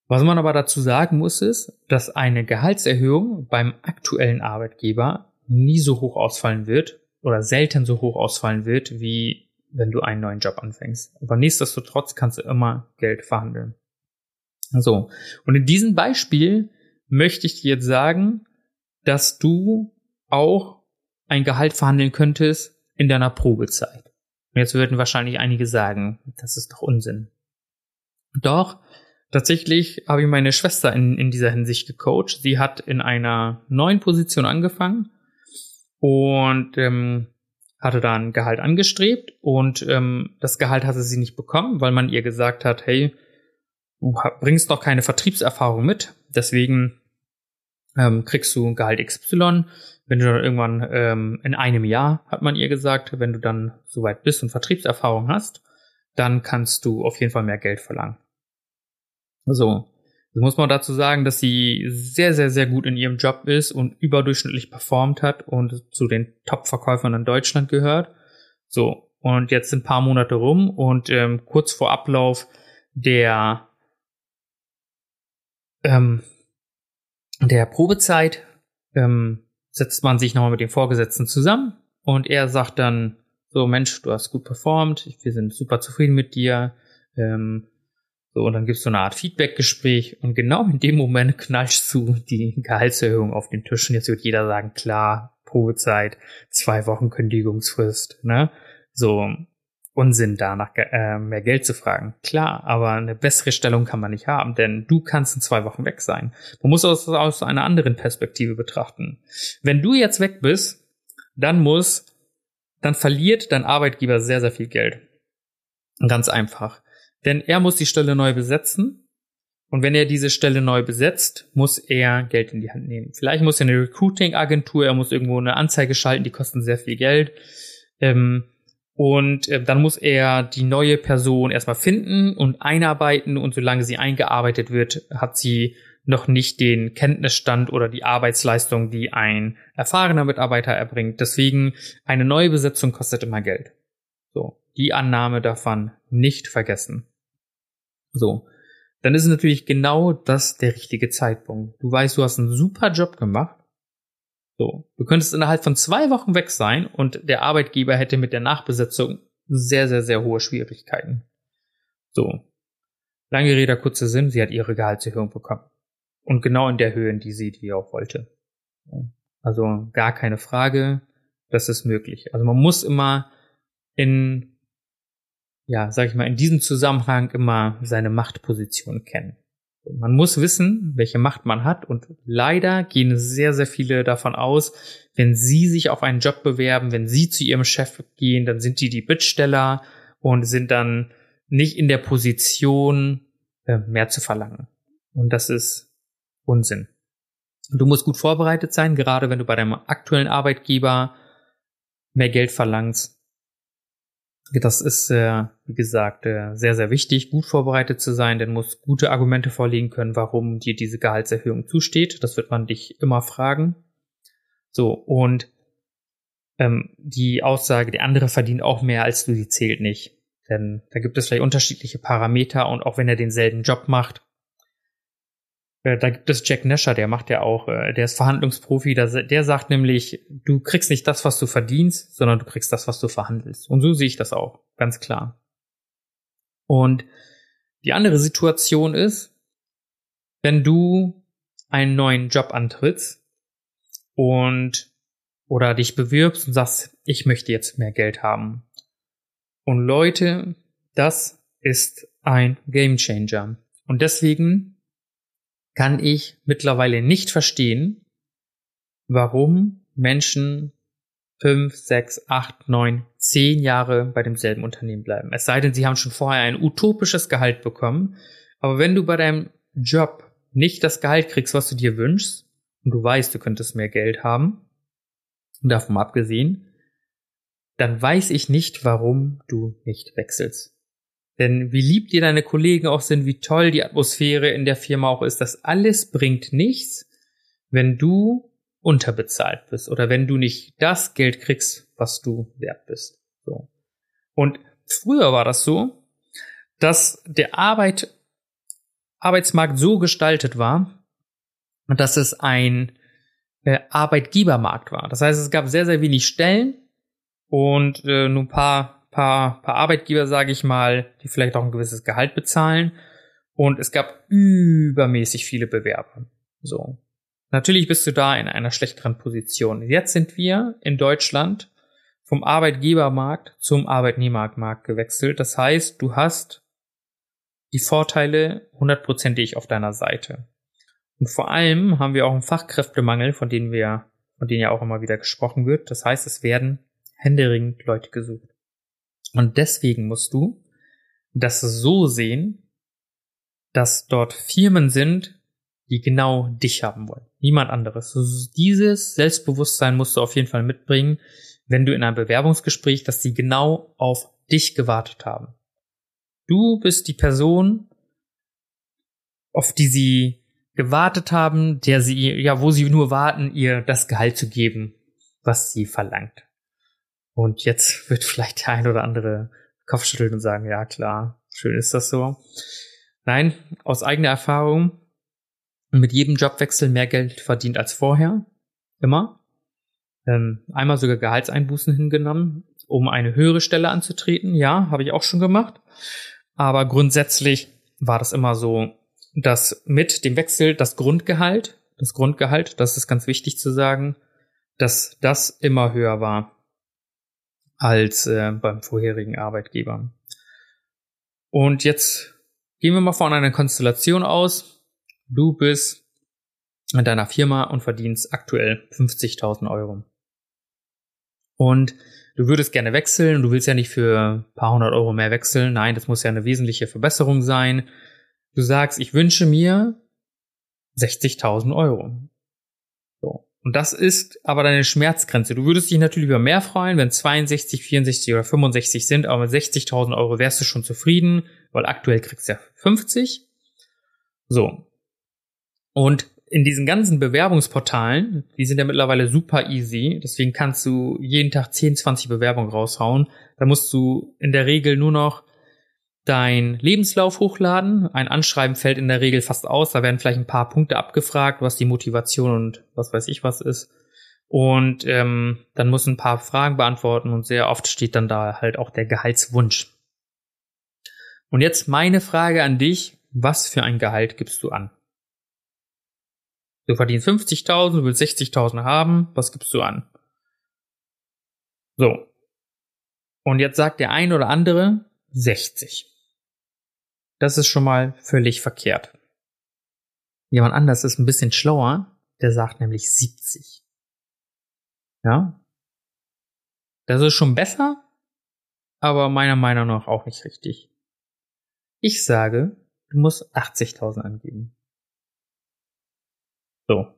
was man aber dazu sagen muss, ist, dass eine Gehaltserhöhung beim aktuellen Arbeitgeber nie so hoch ausfallen wird, oder selten so hoch ausfallen wird, wie wenn du einen neuen Job anfängst. Aber nichtsdestotrotz kannst du immer Geld verhandeln. So. Und in diesem Beispiel möchte ich dir jetzt sagen, dass du auch ein Gehalt verhandeln könntest in deiner Probezeit. Und jetzt würden wahrscheinlich einige sagen, das ist doch Unsinn. Doch, tatsächlich habe ich meine Schwester in, in dieser Hinsicht gecoacht. Sie hat in einer neuen Position angefangen und ähm, hatte da ein Gehalt angestrebt und ähm, das Gehalt hatte sie nicht bekommen, weil man ihr gesagt hat, hey, du bringst doch keine Vertriebserfahrung mit, deswegen ähm, kriegst du ein Gehalt XY. Wenn du dann irgendwann ähm, in einem Jahr, hat man ihr gesagt, wenn du dann soweit bist und Vertriebserfahrung hast, dann kannst du auf jeden Fall mehr Geld verlangen. So, das muss man dazu sagen, dass sie sehr, sehr, sehr gut in ihrem Job ist und überdurchschnittlich performt hat und zu den Top-Verkäufern in Deutschland gehört. So, und jetzt sind ein paar Monate rum und ähm, kurz vor Ablauf der ähm, der Probezeit ähm, setzt man sich nochmal mit dem Vorgesetzten zusammen und er sagt dann so, Mensch, du hast gut performt, wir sind super zufrieden mit dir. Ähm, so, und dann gibt's so eine Art Feedback-Gespräch und genau in dem Moment knallst du die Gehaltserhöhung auf den Tisch und jetzt wird jeder sagen, klar, Probezeit, zwei Wochen Kündigungsfrist, ne? So, Unsinn, da nach äh, mehr Geld zu fragen. Klar, aber eine bessere Stellung kann man nicht haben, denn du kannst in zwei Wochen weg sein. Man muss das aus einer anderen Perspektive betrachten. Wenn du jetzt weg bist, dann muss, dann verliert dein Arbeitgeber sehr, sehr viel Geld. Ganz einfach. Denn er muss die Stelle neu besetzen. Und wenn er diese Stelle neu besetzt, muss er Geld in die Hand nehmen. Vielleicht muss er eine Recruiting-Agentur, er muss irgendwo eine Anzeige schalten, die kosten sehr viel Geld. Ähm, Und äh, dann muss er die neue Person erstmal finden und einarbeiten. Und solange sie eingearbeitet wird, hat sie noch nicht den Kenntnisstand oder die Arbeitsleistung, die ein erfahrener Mitarbeiter erbringt. Deswegen eine neue Besetzung kostet immer Geld. So, die Annahme davon nicht vergessen. So, dann ist natürlich genau das der richtige Zeitpunkt. Du weißt, du hast einen super Job gemacht so, du könntest innerhalb von zwei Wochen weg sein und der Arbeitgeber hätte mit der Nachbesetzung sehr, sehr, sehr hohe Schwierigkeiten. So. Lange Rede, kurzer Sinn, sie hat ihre Gehaltserhöhung bekommen. Und genau in der Höhe, in die sie die auch wollte. Also gar keine Frage, das ist möglich. Also man muss immer in, ja, sag ich mal, in diesem Zusammenhang immer seine Machtposition kennen. Man muss wissen, welche Macht man hat und leider gehen sehr, sehr viele davon aus, wenn sie sich auf einen Job bewerben, wenn sie zu ihrem Chef gehen, dann sind die die Bittsteller und sind dann nicht in der Position, äh, mehr zu verlangen. Und das ist Unsinn. Du musst gut vorbereitet sein, gerade wenn du bei deinem aktuellen Arbeitgeber mehr Geld verlangst das ist, äh, wie gesagt, äh, sehr, sehr wichtig, gut vorbereitet zu sein, denn muss gute Argumente vorlegen können, warum dir diese Gehaltserhöhung zusteht. Das wird man dich immer fragen. So, und ähm, die Aussage, der andere verdient auch mehr als du, die zählt nicht. Denn da gibt es vielleicht unterschiedliche Parameter und auch wenn er denselben Job macht, äh, da gibt es Jack Nasher, der macht ja auch, äh, der ist Verhandlungsprofi, der, sagt nämlich, du kriegst nicht das, was du verdienst, sondern du kriegst das, was du verhandelst. Und so sehe ich das auch, ganz klar. Und die andere Situation ist, wenn du einen neuen Job antrittst und oder dich bewirbst und sagst, ich möchte jetzt mehr Geld haben. Und Leute, das ist ein Gamechanger. Und deswegen kann ich mittlerweile nicht verstehen, warum Menschen fünf, sechs, acht, neun, zehn Jahre bei demselben Unternehmen bleiben. Es sei denn, sie haben schon vorher ein utopisches Gehalt bekommen. Aber wenn du bei deinem Job nicht das Gehalt kriegst, was du dir wünschst, und du weißt, du könntest mehr Geld haben, davon abgesehen, dann weiß ich nicht, warum du nicht wechselst. Denn wie lieb dir deine Kollegen auch sind, wie toll die Atmosphäre in der Firma auch ist, das alles bringt nichts, wenn du unterbezahlt bist oder wenn du nicht das Geld kriegst, was du wert bist. So. Und früher war das so, dass der Arbeit, Arbeitsmarkt so gestaltet war, dass es ein äh, Arbeitgebermarkt war. Das heißt, es gab sehr, sehr wenig Stellen und äh, nur ein paar paar, paar Arbeitgeber, sage ich mal, die vielleicht auch ein gewisses Gehalt bezahlen. Und es gab übermäßig viele Bewerber. So. Natürlich bist du da in einer schlechteren Position. Jetzt sind wir in Deutschland vom Arbeitgebermarkt zum Arbeitnehmermarkt gewechselt. Das heißt, du hast die Vorteile hundertprozentig auf deiner Seite. Und vor allem haben wir auch einen Fachkräftemangel, von dem wir, von dem ja auch immer wieder gesprochen wird. Das heißt, es werden händeringend Leute gesucht. Und deswegen musst du das so sehen, dass dort Firmen sind, die genau dich haben wollen. Niemand anderes. Dieses Selbstbewusstsein musst du auf jeden Fall mitbringen, wenn du in einem Bewerbungsgespräch, dass sie genau auf dich gewartet haben. Du bist die Person, auf die sie gewartet haben, der sie, ja, wo sie nur warten, ihr das Gehalt zu geben, was sie verlangt. Und jetzt wird vielleicht der ein oder andere Kopfschütteln und sagen, ja klar, schön ist das so. Nein, aus eigener Erfahrung, mit jedem Jobwechsel mehr Geld verdient als vorher. Immer. Ähm, einmal sogar Gehaltseinbußen hingenommen, um eine höhere Stelle anzutreten. Ja, habe ich auch schon gemacht. Aber grundsätzlich war das immer so, dass mit dem Wechsel das Grundgehalt, das Grundgehalt, das ist ganz wichtig zu sagen, dass das immer höher war als äh, beim vorherigen Arbeitgeber. Und jetzt gehen wir mal von einer Konstellation aus. Du bist in deiner Firma und verdienst aktuell 50.000 Euro. Und du würdest gerne wechseln. Du willst ja nicht für ein paar hundert Euro mehr wechseln. Nein, das muss ja eine wesentliche Verbesserung sein. Du sagst, ich wünsche mir 60.000 Euro. Und das ist aber deine Schmerzgrenze. Du würdest dich natürlich über mehr freuen, wenn 62, 64 oder 65 sind, aber mit 60.000 Euro wärst du schon zufrieden, weil aktuell kriegst du ja 50. So. Und in diesen ganzen Bewerbungsportalen, die sind ja mittlerweile super easy, deswegen kannst du jeden Tag 10, 20 Bewerbungen raushauen. Da musst du in der Regel nur noch dein Lebenslauf hochladen. Ein Anschreiben fällt in der Regel fast aus. Da werden vielleicht ein paar Punkte abgefragt, was die Motivation und was weiß ich was ist. Und ähm, dann muss ein paar Fragen beantworten und sehr oft steht dann da halt auch der Gehaltswunsch. Und jetzt meine Frage an dich, was für ein Gehalt gibst du an? Du verdienst 50.000, du willst 60.000 haben, was gibst du an? So. Und jetzt sagt der ein oder andere 60. Das ist schon mal völlig verkehrt. Jemand anders ist ein bisschen schlauer, der sagt nämlich 70. Ja? Das ist schon besser, aber meiner Meinung nach auch nicht richtig. Ich sage, du musst 80.000 angeben. So.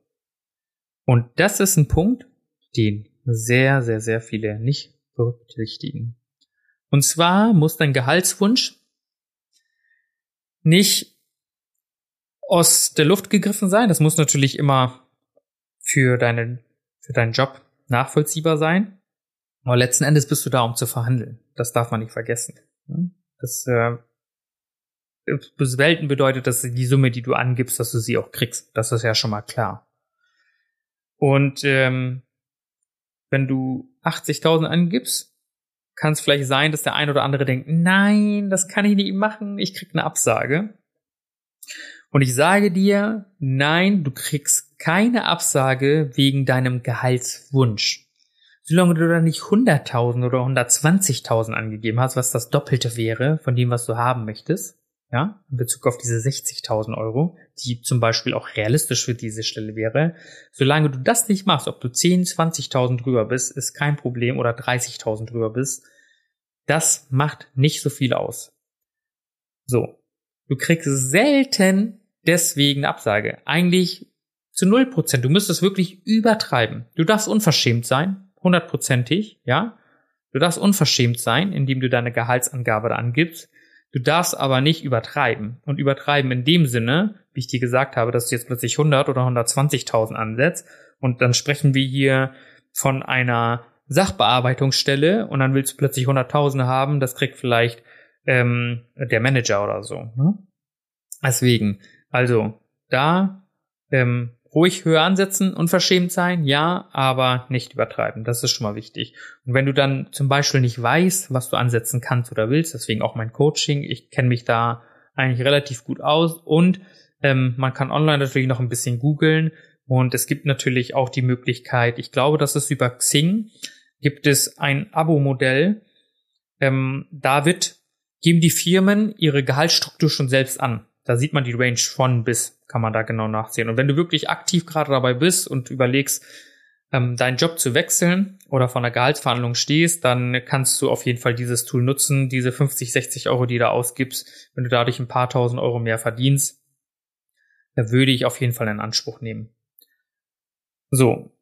Und das ist ein Punkt, den sehr, sehr, sehr viele nicht berücksichtigen. Und zwar muss dein Gehaltswunsch nicht aus der Luft gegriffen sein. Das muss natürlich immer für deinen, für deinen Job nachvollziehbar sein. Aber letzten Endes bist du da, um zu verhandeln. Das darf man nicht vergessen. Das, äh, Welten bedeutet, dass die Summe, die du angibst, dass du sie auch kriegst. Das ist ja schon mal klar. Und ähm, wenn du 80.000 angibst, kann es vielleicht sein, dass der ein oder andere denkt, nein, das kann ich nicht machen, ich krieg eine Absage. Und ich sage dir, nein, du kriegst keine Absage wegen deinem Gehaltswunsch. Solange du da nicht 100.000 oder 120.000 angegeben hast, was das Doppelte wäre von dem, was du haben möchtest, ja, in Bezug auf diese 60.000 Euro, die zum Beispiel auch realistisch für diese Stelle wäre. Solange du das nicht machst, ob du 10, 20.000 drüber bist, ist kein Problem oder 30.000 drüber bist, das macht nicht so viel aus. So. Du kriegst selten deswegen Absage. Eigentlich zu 0%. Du müsstest wirklich übertreiben. Du darfst unverschämt sein. Hundertprozentig, ja. Du darfst unverschämt sein, indem du deine Gehaltsangabe da angibst. Du darfst aber nicht übertreiben. Und übertreiben in dem Sinne, wie ich dir gesagt habe, dass du jetzt plötzlich 100 oder 120.000 ansetzt. Und dann sprechen wir hier von einer Sachbearbeitungsstelle und dann willst du plötzlich 100.000 haben. Das kriegt vielleicht ähm, der Manager oder so. Ne? Deswegen, also da ähm, ruhig höher ansetzen, unverschämt sein, ja, aber nicht übertreiben. Das ist schon mal wichtig. Und wenn du dann zum Beispiel nicht weißt, was du ansetzen kannst oder willst, deswegen auch mein Coaching, ich kenne mich da eigentlich relativ gut aus und ähm, man kann online natürlich noch ein bisschen googeln und es gibt natürlich auch die Möglichkeit, ich glaube, das ist über Xing, gibt es ein Abo-Modell. Ähm, da wird, geben die Firmen ihre Gehaltsstruktur schon selbst an. Da sieht man die Range von bis, kann man da genau nachsehen. Und wenn du wirklich aktiv gerade dabei bist und überlegst, ähm, deinen Job zu wechseln oder von der Gehaltsverhandlung stehst, dann kannst du auf jeden Fall dieses Tool nutzen, diese 50, 60 Euro, die du da ausgibst, wenn du dadurch ein paar tausend Euro mehr verdienst, da würde ich auf jeden Fall in Anspruch nehmen. So.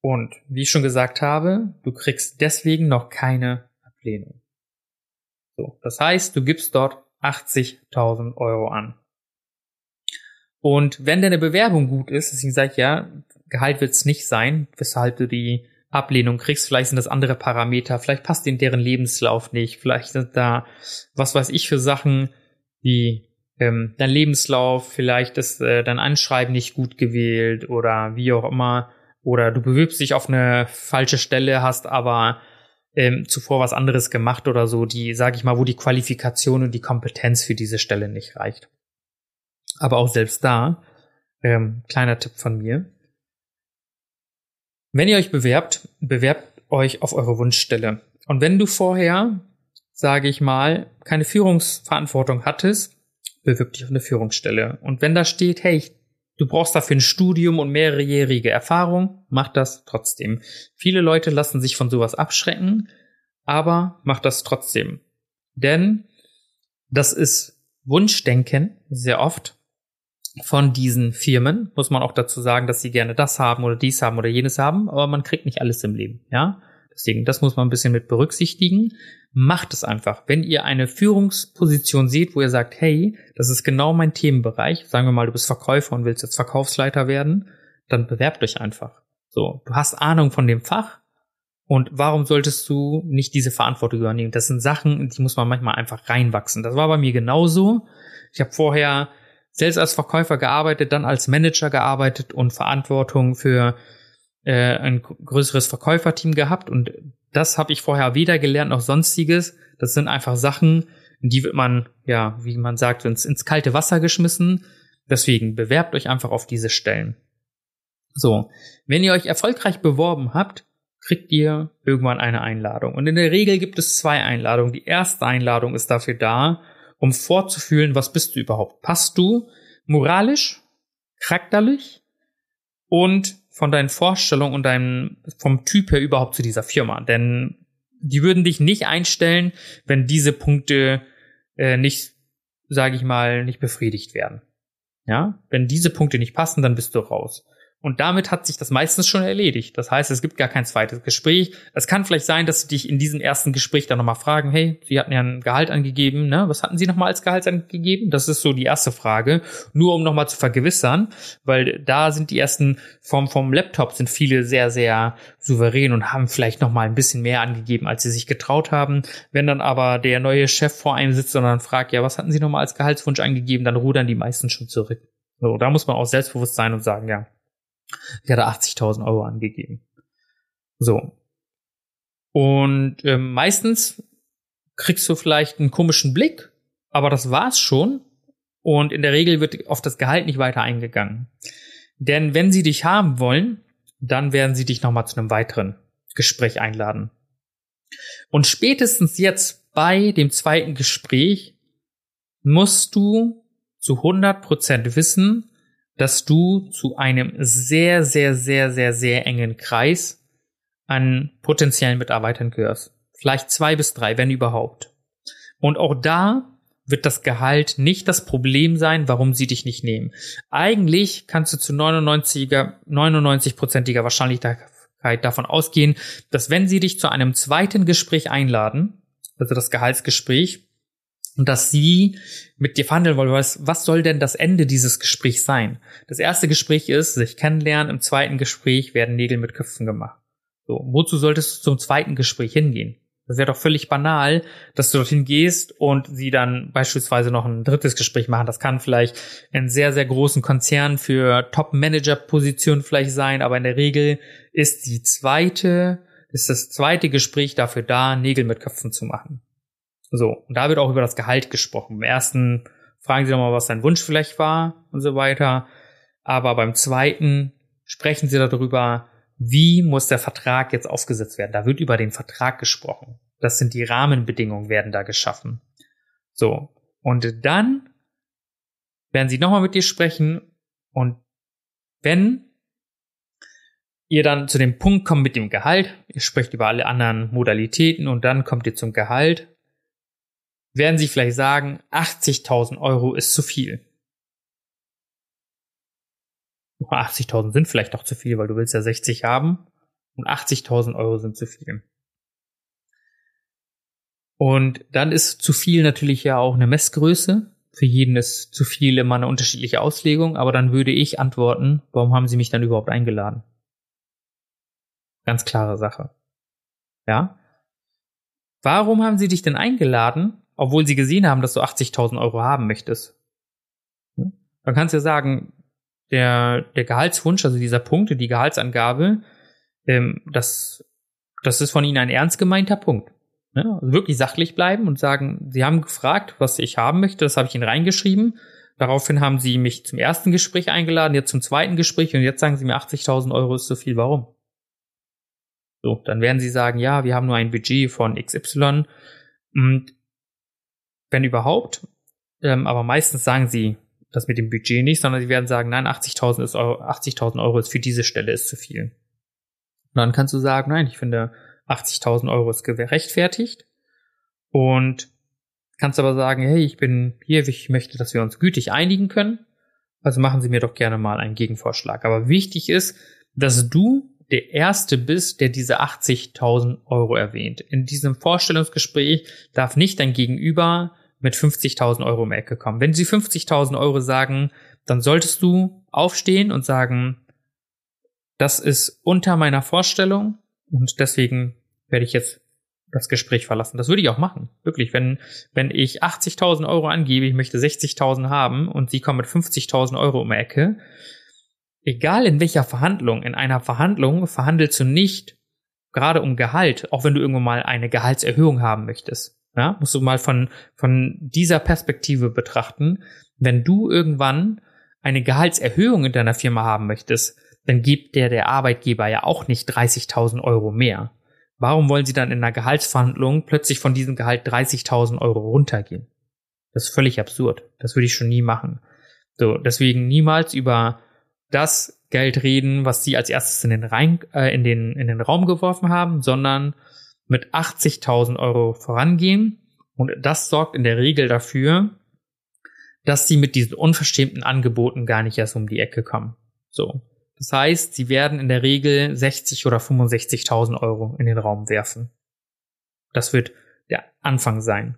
Und wie ich schon gesagt habe, du kriegst deswegen noch keine Ablehnung. So. Das heißt, du gibst dort 80.000 Euro an. Und wenn deine Bewerbung gut ist, deswegen sage ich ja, Gehalt wird es nicht sein, weshalb du die Ablehnung kriegst. Vielleicht sind das andere Parameter, vielleicht passt in deren Lebenslauf nicht, vielleicht sind da, was weiß ich für Sachen, wie ähm, dein Lebenslauf, vielleicht ist äh, dein Anschreiben nicht gut gewählt oder wie auch immer. Oder du bewirbst dich auf eine falsche Stelle, hast aber ähm, zuvor was anderes gemacht oder so, die, sage ich mal, wo die Qualifikation und die Kompetenz für diese Stelle nicht reicht. Aber auch selbst da, ähm, kleiner Tipp von mir. Wenn ihr euch bewerbt, bewerbt euch auf eure Wunschstelle. Und wenn du vorher, sage ich mal, keine Führungsverantwortung hattest, bewirb dich auf eine Führungsstelle. Und wenn da steht, hey, Du brauchst dafür ein Studium und mehrjährige Erfahrung. Mach das trotzdem. Viele Leute lassen sich von sowas abschrecken, aber mach das trotzdem. Denn das ist Wunschdenken sehr oft. Von diesen Firmen. Muss man auch dazu sagen, dass sie gerne das haben oder dies haben oder jenes haben, aber man kriegt nicht alles im Leben, ja. Deswegen, das muss man ein bisschen mit berücksichtigen. Macht es einfach. Wenn ihr eine Führungsposition seht, wo ihr sagt, hey, das ist genau mein Themenbereich, sagen wir mal, du bist Verkäufer und willst jetzt Verkaufsleiter werden, dann bewerbt euch einfach. So, du hast Ahnung von dem Fach und warum solltest du nicht diese Verantwortung übernehmen? Das sind Sachen, die muss man manchmal einfach reinwachsen. Das war bei mir genauso. Ich habe vorher selbst als Verkäufer gearbeitet, dann als Manager gearbeitet und Verantwortung für äh, ein größeres Verkäuferteam gehabt und das habe ich vorher weder gelernt noch sonstiges. Das sind einfach Sachen, die wird man, ja, wie man sagt, ins, ins kalte Wasser geschmissen. Deswegen bewerbt euch einfach auf diese Stellen. So, wenn ihr euch erfolgreich beworben habt, kriegt ihr irgendwann eine Einladung. Und in der Regel gibt es zwei Einladungen. Die erste Einladung ist dafür da, um vorzufühlen, was bist du überhaupt? Passt du moralisch, charakterlich und von deinen Vorstellungen und deinem, vom Typ her überhaupt zu dieser Firma. Denn die würden dich nicht einstellen, wenn diese Punkte äh, nicht, sage ich mal, nicht befriedigt werden. Ja, wenn diese Punkte nicht passen, dann bist du raus. Und damit hat sich das meistens schon erledigt. Das heißt, es gibt gar kein zweites Gespräch. Es kann vielleicht sein, dass sie dich in diesem ersten Gespräch dann nochmal fragen, hey, Sie hatten ja ein Gehalt angegeben, ne? Was hatten Sie nochmal als Gehalt angegeben? Das ist so die erste Frage. Nur um nochmal zu vergewissern, weil da sind die ersten vom, vom Laptop sind viele sehr, sehr souverän und haben vielleicht nochmal ein bisschen mehr angegeben, als sie sich getraut haben. Wenn dann aber der neue Chef vor einem sitzt und dann fragt, ja, was hatten Sie nochmal als Gehaltswunsch angegeben, dann rudern die meisten schon zurück. So, da muss man auch selbstbewusst sein und sagen, ja, ich hatte 80.000 Euro angegeben. So. Und ähm, meistens kriegst du vielleicht einen komischen Blick, aber das war's schon. Und in der Regel wird auf das Gehalt nicht weiter eingegangen. Denn wenn sie dich haben wollen, dann werden sie dich nochmal zu einem weiteren Gespräch einladen. Und spätestens jetzt bei dem zweiten Gespräch musst du zu 100% wissen, dass du zu einem sehr, sehr, sehr, sehr, sehr engen Kreis an potenziellen Mitarbeitern gehörst. Vielleicht zwei bis drei, wenn überhaupt. Und auch da wird das Gehalt nicht das Problem sein, warum sie dich nicht nehmen. Eigentlich kannst du zu 99er, 99%iger Wahrscheinlichkeit davon ausgehen, dass wenn sie dich zu einem zweiten Gespräch einladen, also das Gehaltsgespräch, und dass sie mit dir verhandeln wollen. Was, was soll denn das Ende dieses Gesprächs sein? Das erste Gespräch ist, sich kennenlernen. Im zweiten Gespräch werden Nägel mit Köpfen gemacht. So, wozu solltest du zum zweiten Gespräch hingehen? Das wäre doch völlig banal, dass du dorthin gehst und sie dann beispielsweise noch ein drittes Gespräch machen. Das kann vielleicht in sehr, sehr großen Konzernen für Top-Manager-Positionen vielleicht sein, aber in der Regel ist die zweite, ist das zweite Gespräch dafür da, Nägel mit Köpfen zu machen. So, und da wird auch über das Gehalt gesprochen. Im ersten fragen sie nochmal, was dein Wunsch vielleicht war und so weiter. Aber beim zweiten sprechen sie darüber, wie muss der Vertrag jetzt aufgesetzt werden. Da wird über den Vertrag gesprochen. Das sind die Rahmenbedingungen, werden da geschaffen. So, und dann werden sie nochmal mit dir sprechen und wenn ihr dann zu dem Punkt kommt mit dem Gehalt, ihr sprecht über alle anderen Modalitäten und dann kommt ihr zum Gehalt, werden Sie vielleicht sagen, 80.000 Euro ist zu viel. 80.000 sind vielleicht doch zu viel, weil du willst ja 60 haben und 80.000 Euro sind zu viel. Und dann ist zu viel natürlich ja auch eine Messgröße. Für jeden ist zu viel immer eine unterschiedliche Auslegung, aber dann würde ich antworten, warum haben Sie mich dann überhaupt eingeladen? Ganz klare Sache. Ja? Warum haben Sie dich denn eingeladen? Obwohl sie gesehen haben, dass du 80.000 Euro haben möchtest. Dann kannst du ja sagen, der, der Gehaltswunsch, also dieser Punkt, die Gehaltsangabe, ähm, das, das ist von ihnen ein ernst gemeinter Punkt. Ne? Also wirklich sachlich bleiben und sagen, sie haben gefragt, was ich haben möchte, das habe ich ihnen reingeschrieben. Daraufhin haben sie mich zum ersten Gespräch eingeladen, jetzt zum zweiten Gespräch und jetzt sagen sie mir 80.000 Euro ist zu viel. Warum? So, dann werden sie sagen, ja, wir haben nur ein Budget von XY und wenn überhaupt. Ähm, aber meistens sagen sie das mit dem Budget nicht, sondern sie werden sagen, nein, 80.000 ist Euro, 80.000 Euro ist für diese Stelle ist zu viel. Und dann kannst du sagen, nein, ich finde 80.000 Euro ist gerechtfertigt. Und kannst aber sagen, hey, ich bin hier, ich möchte, dass wir uns gütig einigen können. Also machen Sie mir doch gerne mal einen Gegenvorschlag. Aber wichtig ist, dass du der Erste bist, der diese 80.000 Euro erwähnt. In diesem Vorstellungsgespräch darf nicht dein Gegenüber mit 50.000 Euro um Ecke kommen. Wenn sie 50.000 Euro sagen, dann solltest du aufstehen und sagen, das ist unter meiner Vorstellung und deswegen werde ich jetzt das Gespräch verlassen. Das würde ich auch machen. Wirklich. Wenn, wenn ich 80.000 Euro angebe, ich möchte 60.000 haben und sie kommen mit 50.000 Euro um Ecke, egal in welcher Verhandlung, in einer Verhandlung verhandelst du nicht gerade um Gehalt, auch wenn du irgendwo mal eine Gehaltserhöhung haben möchtest. Ja, musst du mal von, von dieser Perspektive betrachten. Wenn du irgendwann eine Gehaltserhöhung in deiner Firma haben möchtest, dann gibt der der Arbeitgeber ja auch nicht 30.000 Euro mehr. Warum wollen sie dann in einer Gehaltsverhandlung plötzlich von diesem Gehalt 30.000 Euro runtergehen? Das ist völlig absurd. Das würde ich schon nie machen. So, deswegen niemals über das Geld reden, was sie als erstes in den, Rein, äh, in den, in den Raum geworfen haben, sondern mit 80.000 Euro vorangehen. Und das sorgt in der Regel dafür, dass sie mit diesen unverschämten Angeboten gar nicht erst um die Ecke kommen. So. Das heißt, sie werden in der Regel 60 oder 65.000 Euro in den Raum werfen. Das wird der Anfang sein.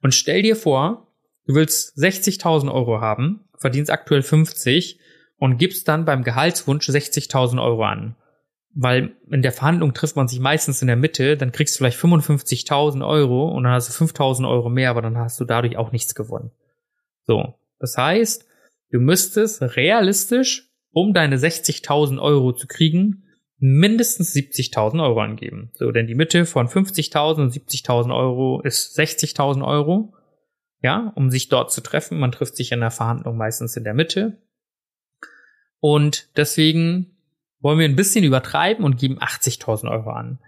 Und stell dir vor, du willst 60.000 Euro haben, verdienst aktuell 50 und gibst dann beim Gehaltswunsch 60.000 Euro an. Weil in der Verhandlung trifft man sich meistens in der Mitte, dann kriegst du vielleicht 55.000 Euro und dann hast du 5.000 Euro mehr, aber dann hast du dadurch auch nichts gewonnen. So. Das heißt, du müsstest realistisch um deine 60.000 Euro zu kriegen, mindestens 70.000 Euro angeben. So, denn die Mitte von 50.000 und 70.000 Euro ist 60.000 Euro. Ja, um sich dort zu treffen. Man trifft sich in der Verhandlung meistens in der Mitte. Und deswegen wollen wir ein bisschen übertreiben und geben 80.000 Euro an.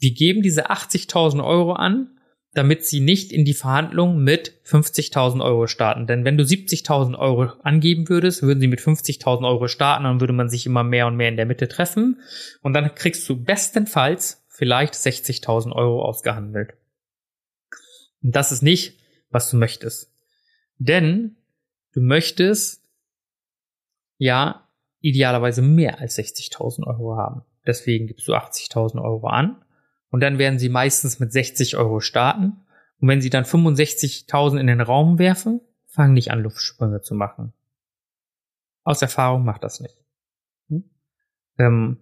Wir geben diese 80.000 Euro an, damit sie nicht in die Verhandlung mit 50.000 Euro starten. Denn wenn du 70.000 Euro angeben würdest, würden sie mit 50.000 Euro starten, dann würde man sich immer mehr und mehr in der Mitte treffen. Und dann kriegst du bestenfalls vielleicht 60.000 Euro ausgehandelt. Und das ist nicht, was du möchtest. Denn du möchtest ja idealerweise mehr als 60.000 Euro haben. Deswegen gibst du 80.000 Euro an und dann werden sie meistens mit 60 Euro starten. Und wenn sie dann 65.000 in den Raum werfen, fangen nicht an, Luftsprünge zu machen. Aus Erfahrung macht das nicht. Hm? Ähm,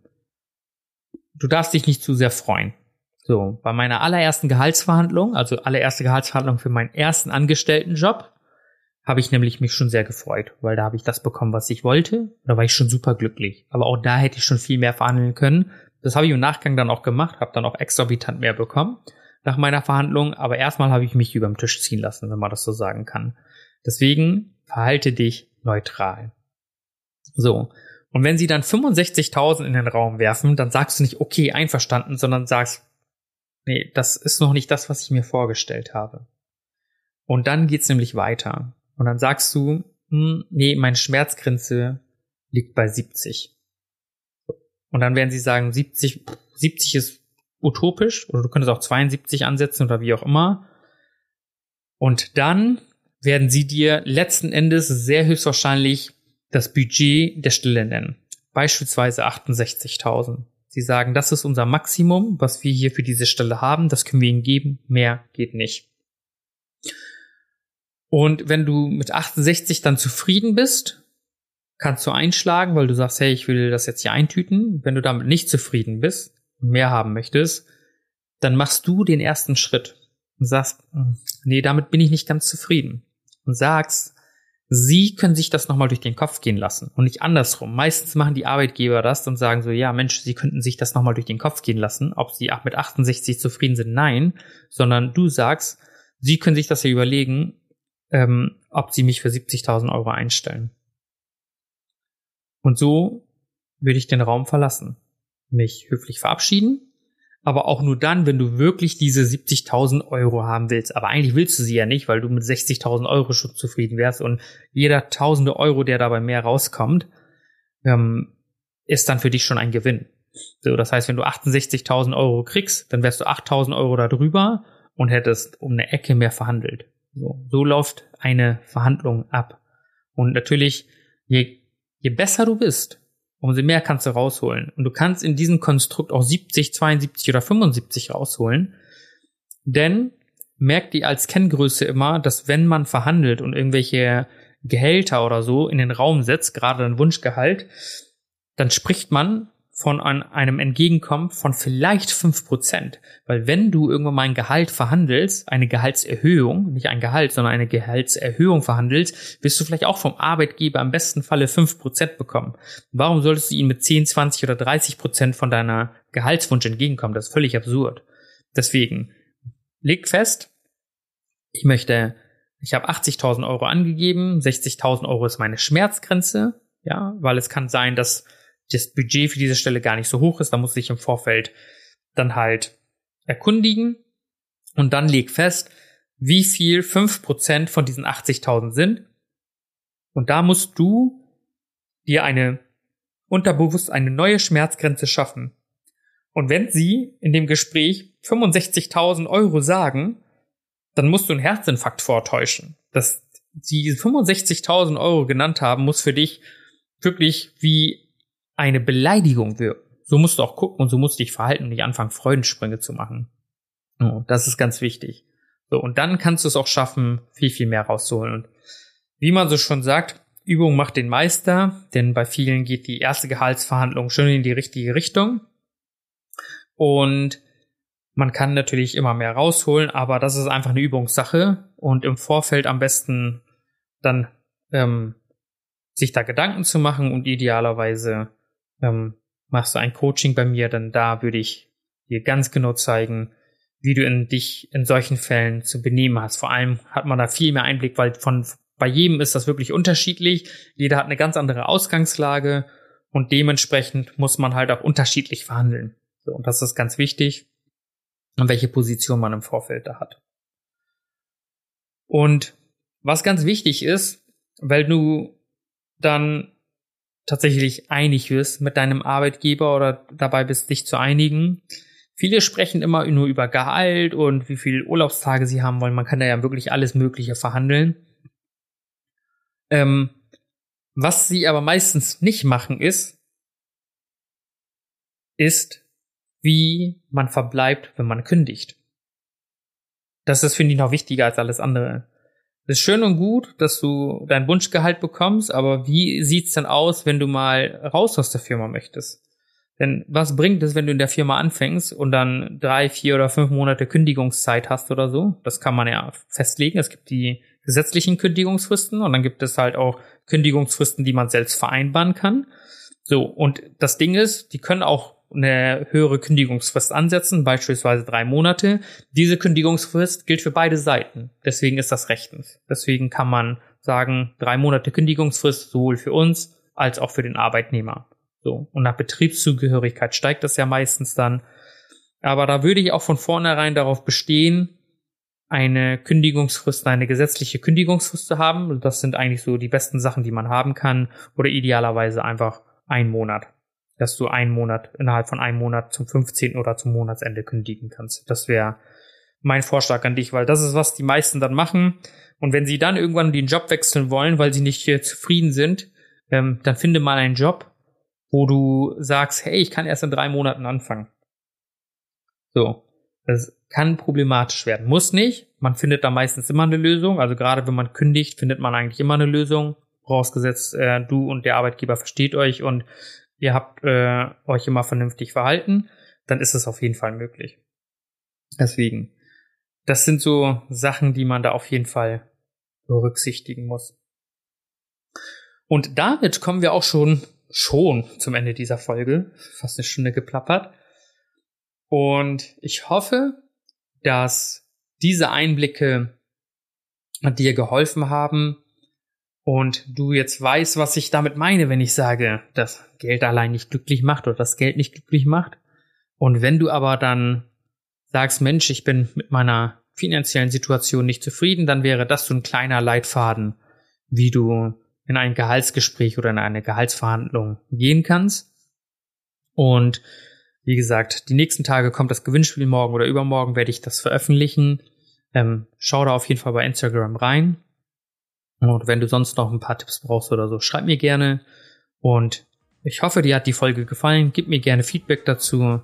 du darfst dich nicht zu sehr freuen. So, bei meiner allerersten Gehaltsverhandlung, also allererste Gehaltsverhandlung für meinen ersten Angestelltenjob, habe ich nämlich mich schon sehr gefreut, weil da habe ich das bekommen, was ich wollte. Da war ich schon super glücklich. Aber auch da hätte ich schon viel mehr verhandeln können, das habe ich im Nachgang dann auch gemacht, habe dann auch exorbitant mehr bekommen nach meiner Verhandlung, aber erstmal habe ich mich über den Tisch ziehen lassen, wenn man das so sagen kann. Deswegen verhalte dich neutral. So. Und wenn sie dann 65.000 in den Raum werfen, dann sagst du nicht, okay, einverstanden, sondern sagst, nee, das ist noch nicht das, was ich mir vorgestellt habe. Und dann geht's nämlich weiter. Und dann sagst du, hm, nee, meine Schmerzgrenze liegt bei 70. Und dann werden sie sagen, 70, 70 ist utopisch oder du könntest auch 72 ansetzen oder wie auch immer. Und dann werden sie dir letzten Endes sehr höchstwahrscheinlich das Budget der Stelle nennen. Beispielsweise 68.000. Sie sagen, das ist unser Maximum, was wir hier für diese Stelle haben. Das können wir ihnen geben. Mehr geht nicht. Und wenn du mit 68 dann zufrieden bist, kannst du einschlagen, weil du sagst, hey, ich will das jetzt hier eintüten. Wenn du damit nicht zufrieden bist und mehr haben möchtest, dann machst du den ersten Schritt und sagst, hm, nee, damit bin ich nicht ganz zufrieden. Und sagst, sie können sich das nochmal durch den Kopf gehen lassen und nicht andersrum. Meistens machen die Arbeitgeber das und sagen so, ja, Mensch, sie könnten sich das nochmal durch den Kopf gehen lassen, ob sie mit 68 zufrieden sind, nein, sondern du sagst, sie können sich das ja überlegen, ähm, ob sie mich für 70.000 Euro einstellen. Und so würde ich den Raum verlassen, mich höflich verabschieden, aber auch nur dann, wenn du wirklich diese 70.000 Euro haben willst. Aber eigentlich willst du sie ja nicht, weil du mit 60.000 Euro schon zufrieden wärst und jeder tausende Euro, der dabei mehr rauskommt, ähm, ist dann für dich schon ein Gewinn. So, das heißt, wenn du 68.000 Euro kriegst, dann wärst du 8.000 Euro darüber und hättest um eine Ecke mehr verhandelt. So, so läuft eine Verhandlung ab. Und natürlich je, je besser du bist, umso mehr kannst du rausholen. Und du kannst in diesem Konstrukt auch 70, 72 oder 75 rausholen. Denn merkt ihr als Kenngröße immer, dass wenn man verhandelt und irgendwelche Gehälter oder so in den Raum setzt, gerade ein Wunschgehalt, dann spricht man von einem Entgegenkommen von vielleicht fünf Prozent. Weil wenn du irgendwann mal ein Gehalt verhandelst, eine Gehaltserhöhung, nicht ein Gehalt, sondern eine Gehaltserhöhung verhandelst, wirst du vielleicht auch vom Arbeitgeber im besten Falle fünf Prozent bekommen. Warum solltest du ihm mit 10, 20 oder 30 Prozent von deiner Gehaltswunsch entgegenkommen? Das ist völlig absurd. Deswegen, leg fest, ich möchte, ich habe 80.000 Euro angegeben, 60.000 Euro ist meine Schmerzgrenze, ja, weil es kann sein, dass das Budget für diese Stelle gar nicht so hoch ist. Da muss ich im Vorfeld dann halt erkundigen und dann leg fest, wie viel fünf Prozent von diesen 80.000 sind. Und da musst du dir eine unterbewusst eine neue Schmerzgrenze schaffen. Und wenn sie in dem Gespräch 65.000 Euro sagen, dann musst du einen Herzinfarkt vortäuschen. Dass sie 65.000 Euro genannt haben, muss für dich wirklich wie eine Beleidigung wirken. So musst du auch gucken und so musst du dich verhalten und nicht anfangen, Freudensprünge zu machen. Oh, das ist ganz wichtig. So, und dann kannst du es auch schaffen, viel, viel mehr rauszuholen. Und wie man so schon sagt, Übung macht den Meister, denn bei vielen geht die erste Gehaltsverhandlung schon in die richtige Richtung. Und man kann natürlich immer mehr rausholen, aber das ist einfach eine Übungssache und im Vorfeld am besten dann ähm, sich da Gedanken zu machen und idealerweise ähm, machst du ein Coaching bei mir, dann da würde ich dir ganz genau zeigen, wie du in dich in solchen Fällen zu benehmen hast. Vor allem hat man da viel mehr Einblick, weil von bei jedem ist das wirklich unterschiedlich. Jeder hat eine ganz andere Ausgangslage und dementsprechend muss man halt auch unterschiedlich verhandeln. So, und das ist ganz wichtig, welche Position man im Vorfeld da hat. Und was ganz wichtig ist, weil du dann tatsächlich einig wirst mit deinem Arbeitgeber oder dabei bist, dich zu einigen. Viele sprechen immer nur über Gehalt und wie viele Urlaubstage sie haben wollen. Man kann da ja wirklich alles Mögliche verhandeln. Ähm, was sie aber meistens nicht machen ist, ist, wie man verbleibt, wenn man kündigt. Das ist, finde ich, noch wichtiger als alles andere. Es ist schön und gut, dass du dein Wunschgehalt bekommst, aber wie sieht's denn aus, wenn du mal raus aus der Firma möchtest? Denn was bringt es, wenn du in der Firma anfängst und dann drei, vier oder fünf Monate Kündigungszeit hast oder so? Das kann man ja festlegen. Es gibt die gesetzlichen Kündigungsfristen und dann gibt es halt auch Kündigungsfristen, die man selbst vereinbaren kann. So, und das Ding ist, die können auch eine höhere Kündigungsfrist ansetzen, beispielsweise drei Monate. Diese Kündigungsfrist gilt für beide Seiten. Deswegen ist das rechtens. Deswegen kann man sagen, drei Monate Kündigungsfrist sowohl für uns als auch für den Arbeitnehmer. So. Und nach Betriebszugehörigkeit steigt das ja meistens dann. Aber da würde ich auch von vornherein darauf bestehen, eine Kündigungsfrist, eine gesetzliche Kündigungsfrist zu haben. Das sind eigentlich so die besten Sachen, die man haben kann. Oder idealerweise einfach ein Monat dass du einen Monat, innerhalb von einem Monat zum 15. oder zum Monatsende kündigen kannst. Das wäre mein Vorschlag an dich, weil das ist, was die meisten dann machen. Und wenn sie dann irgendwann den Job wechseln wollen, weil sie nicht hier zufrieden sind, ähm, dann finde mal einen Job, wo du sagst, hey, ich kann erst in drei Monaten anfangen. So. Das kann problematisch werden. Muss nicht. Man findet da meistens immer eine Lösung. Also gerade wenn man kündigt, findet man eigentlich immer eine Lösung. Vorausgesetzt, äh, du und der Arbeitgeber versteht euch und ihr habt äh, euch immer vernünftig verhalten, dann ist es auf jeden Fall möglich. Deswegen, das sind so Sachen, die man da auf jeden Fall berücksichtigen muss. Und damit kommen wir auch schon schon zum Ende dieser Folge, fast eine Stunde geplappert. Und ich hoffe, dass diese Einblicke dir geholfen haben, und du jetzt weißt, was ich damit meine, wenn ich sage, dass Geld allein nicht glücklich macht oder das Geld nicht glücklich macht. Und wenn du aber dann sagst, Mensch, ich bin mit meiner finanziellen Situation nicht zufrieden, dann wäre das so ein kleiner Leitfaden, wie du in ein Gehaltsgespräch oder in eine Gehaltsverhandlung gehen kannst. Und wie gesagt, die nächsten Tage kommt das Gewinnspiel morgen oder übermorgen werde ich das veröffentlichen. Ähm, schau da auf jeden Fall bei Instagram rein. Und wenn du sonst noch ein paar Tipps brauchst oder so, schreib mir gerne. Und ich hoffe, dir hat die Folge gefallen. Gib mir gerne Feedback dazu.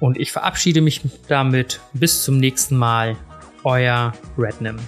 Und ich verabschiede mich damit. Bis zum nächsten Mal. Euer Rednam.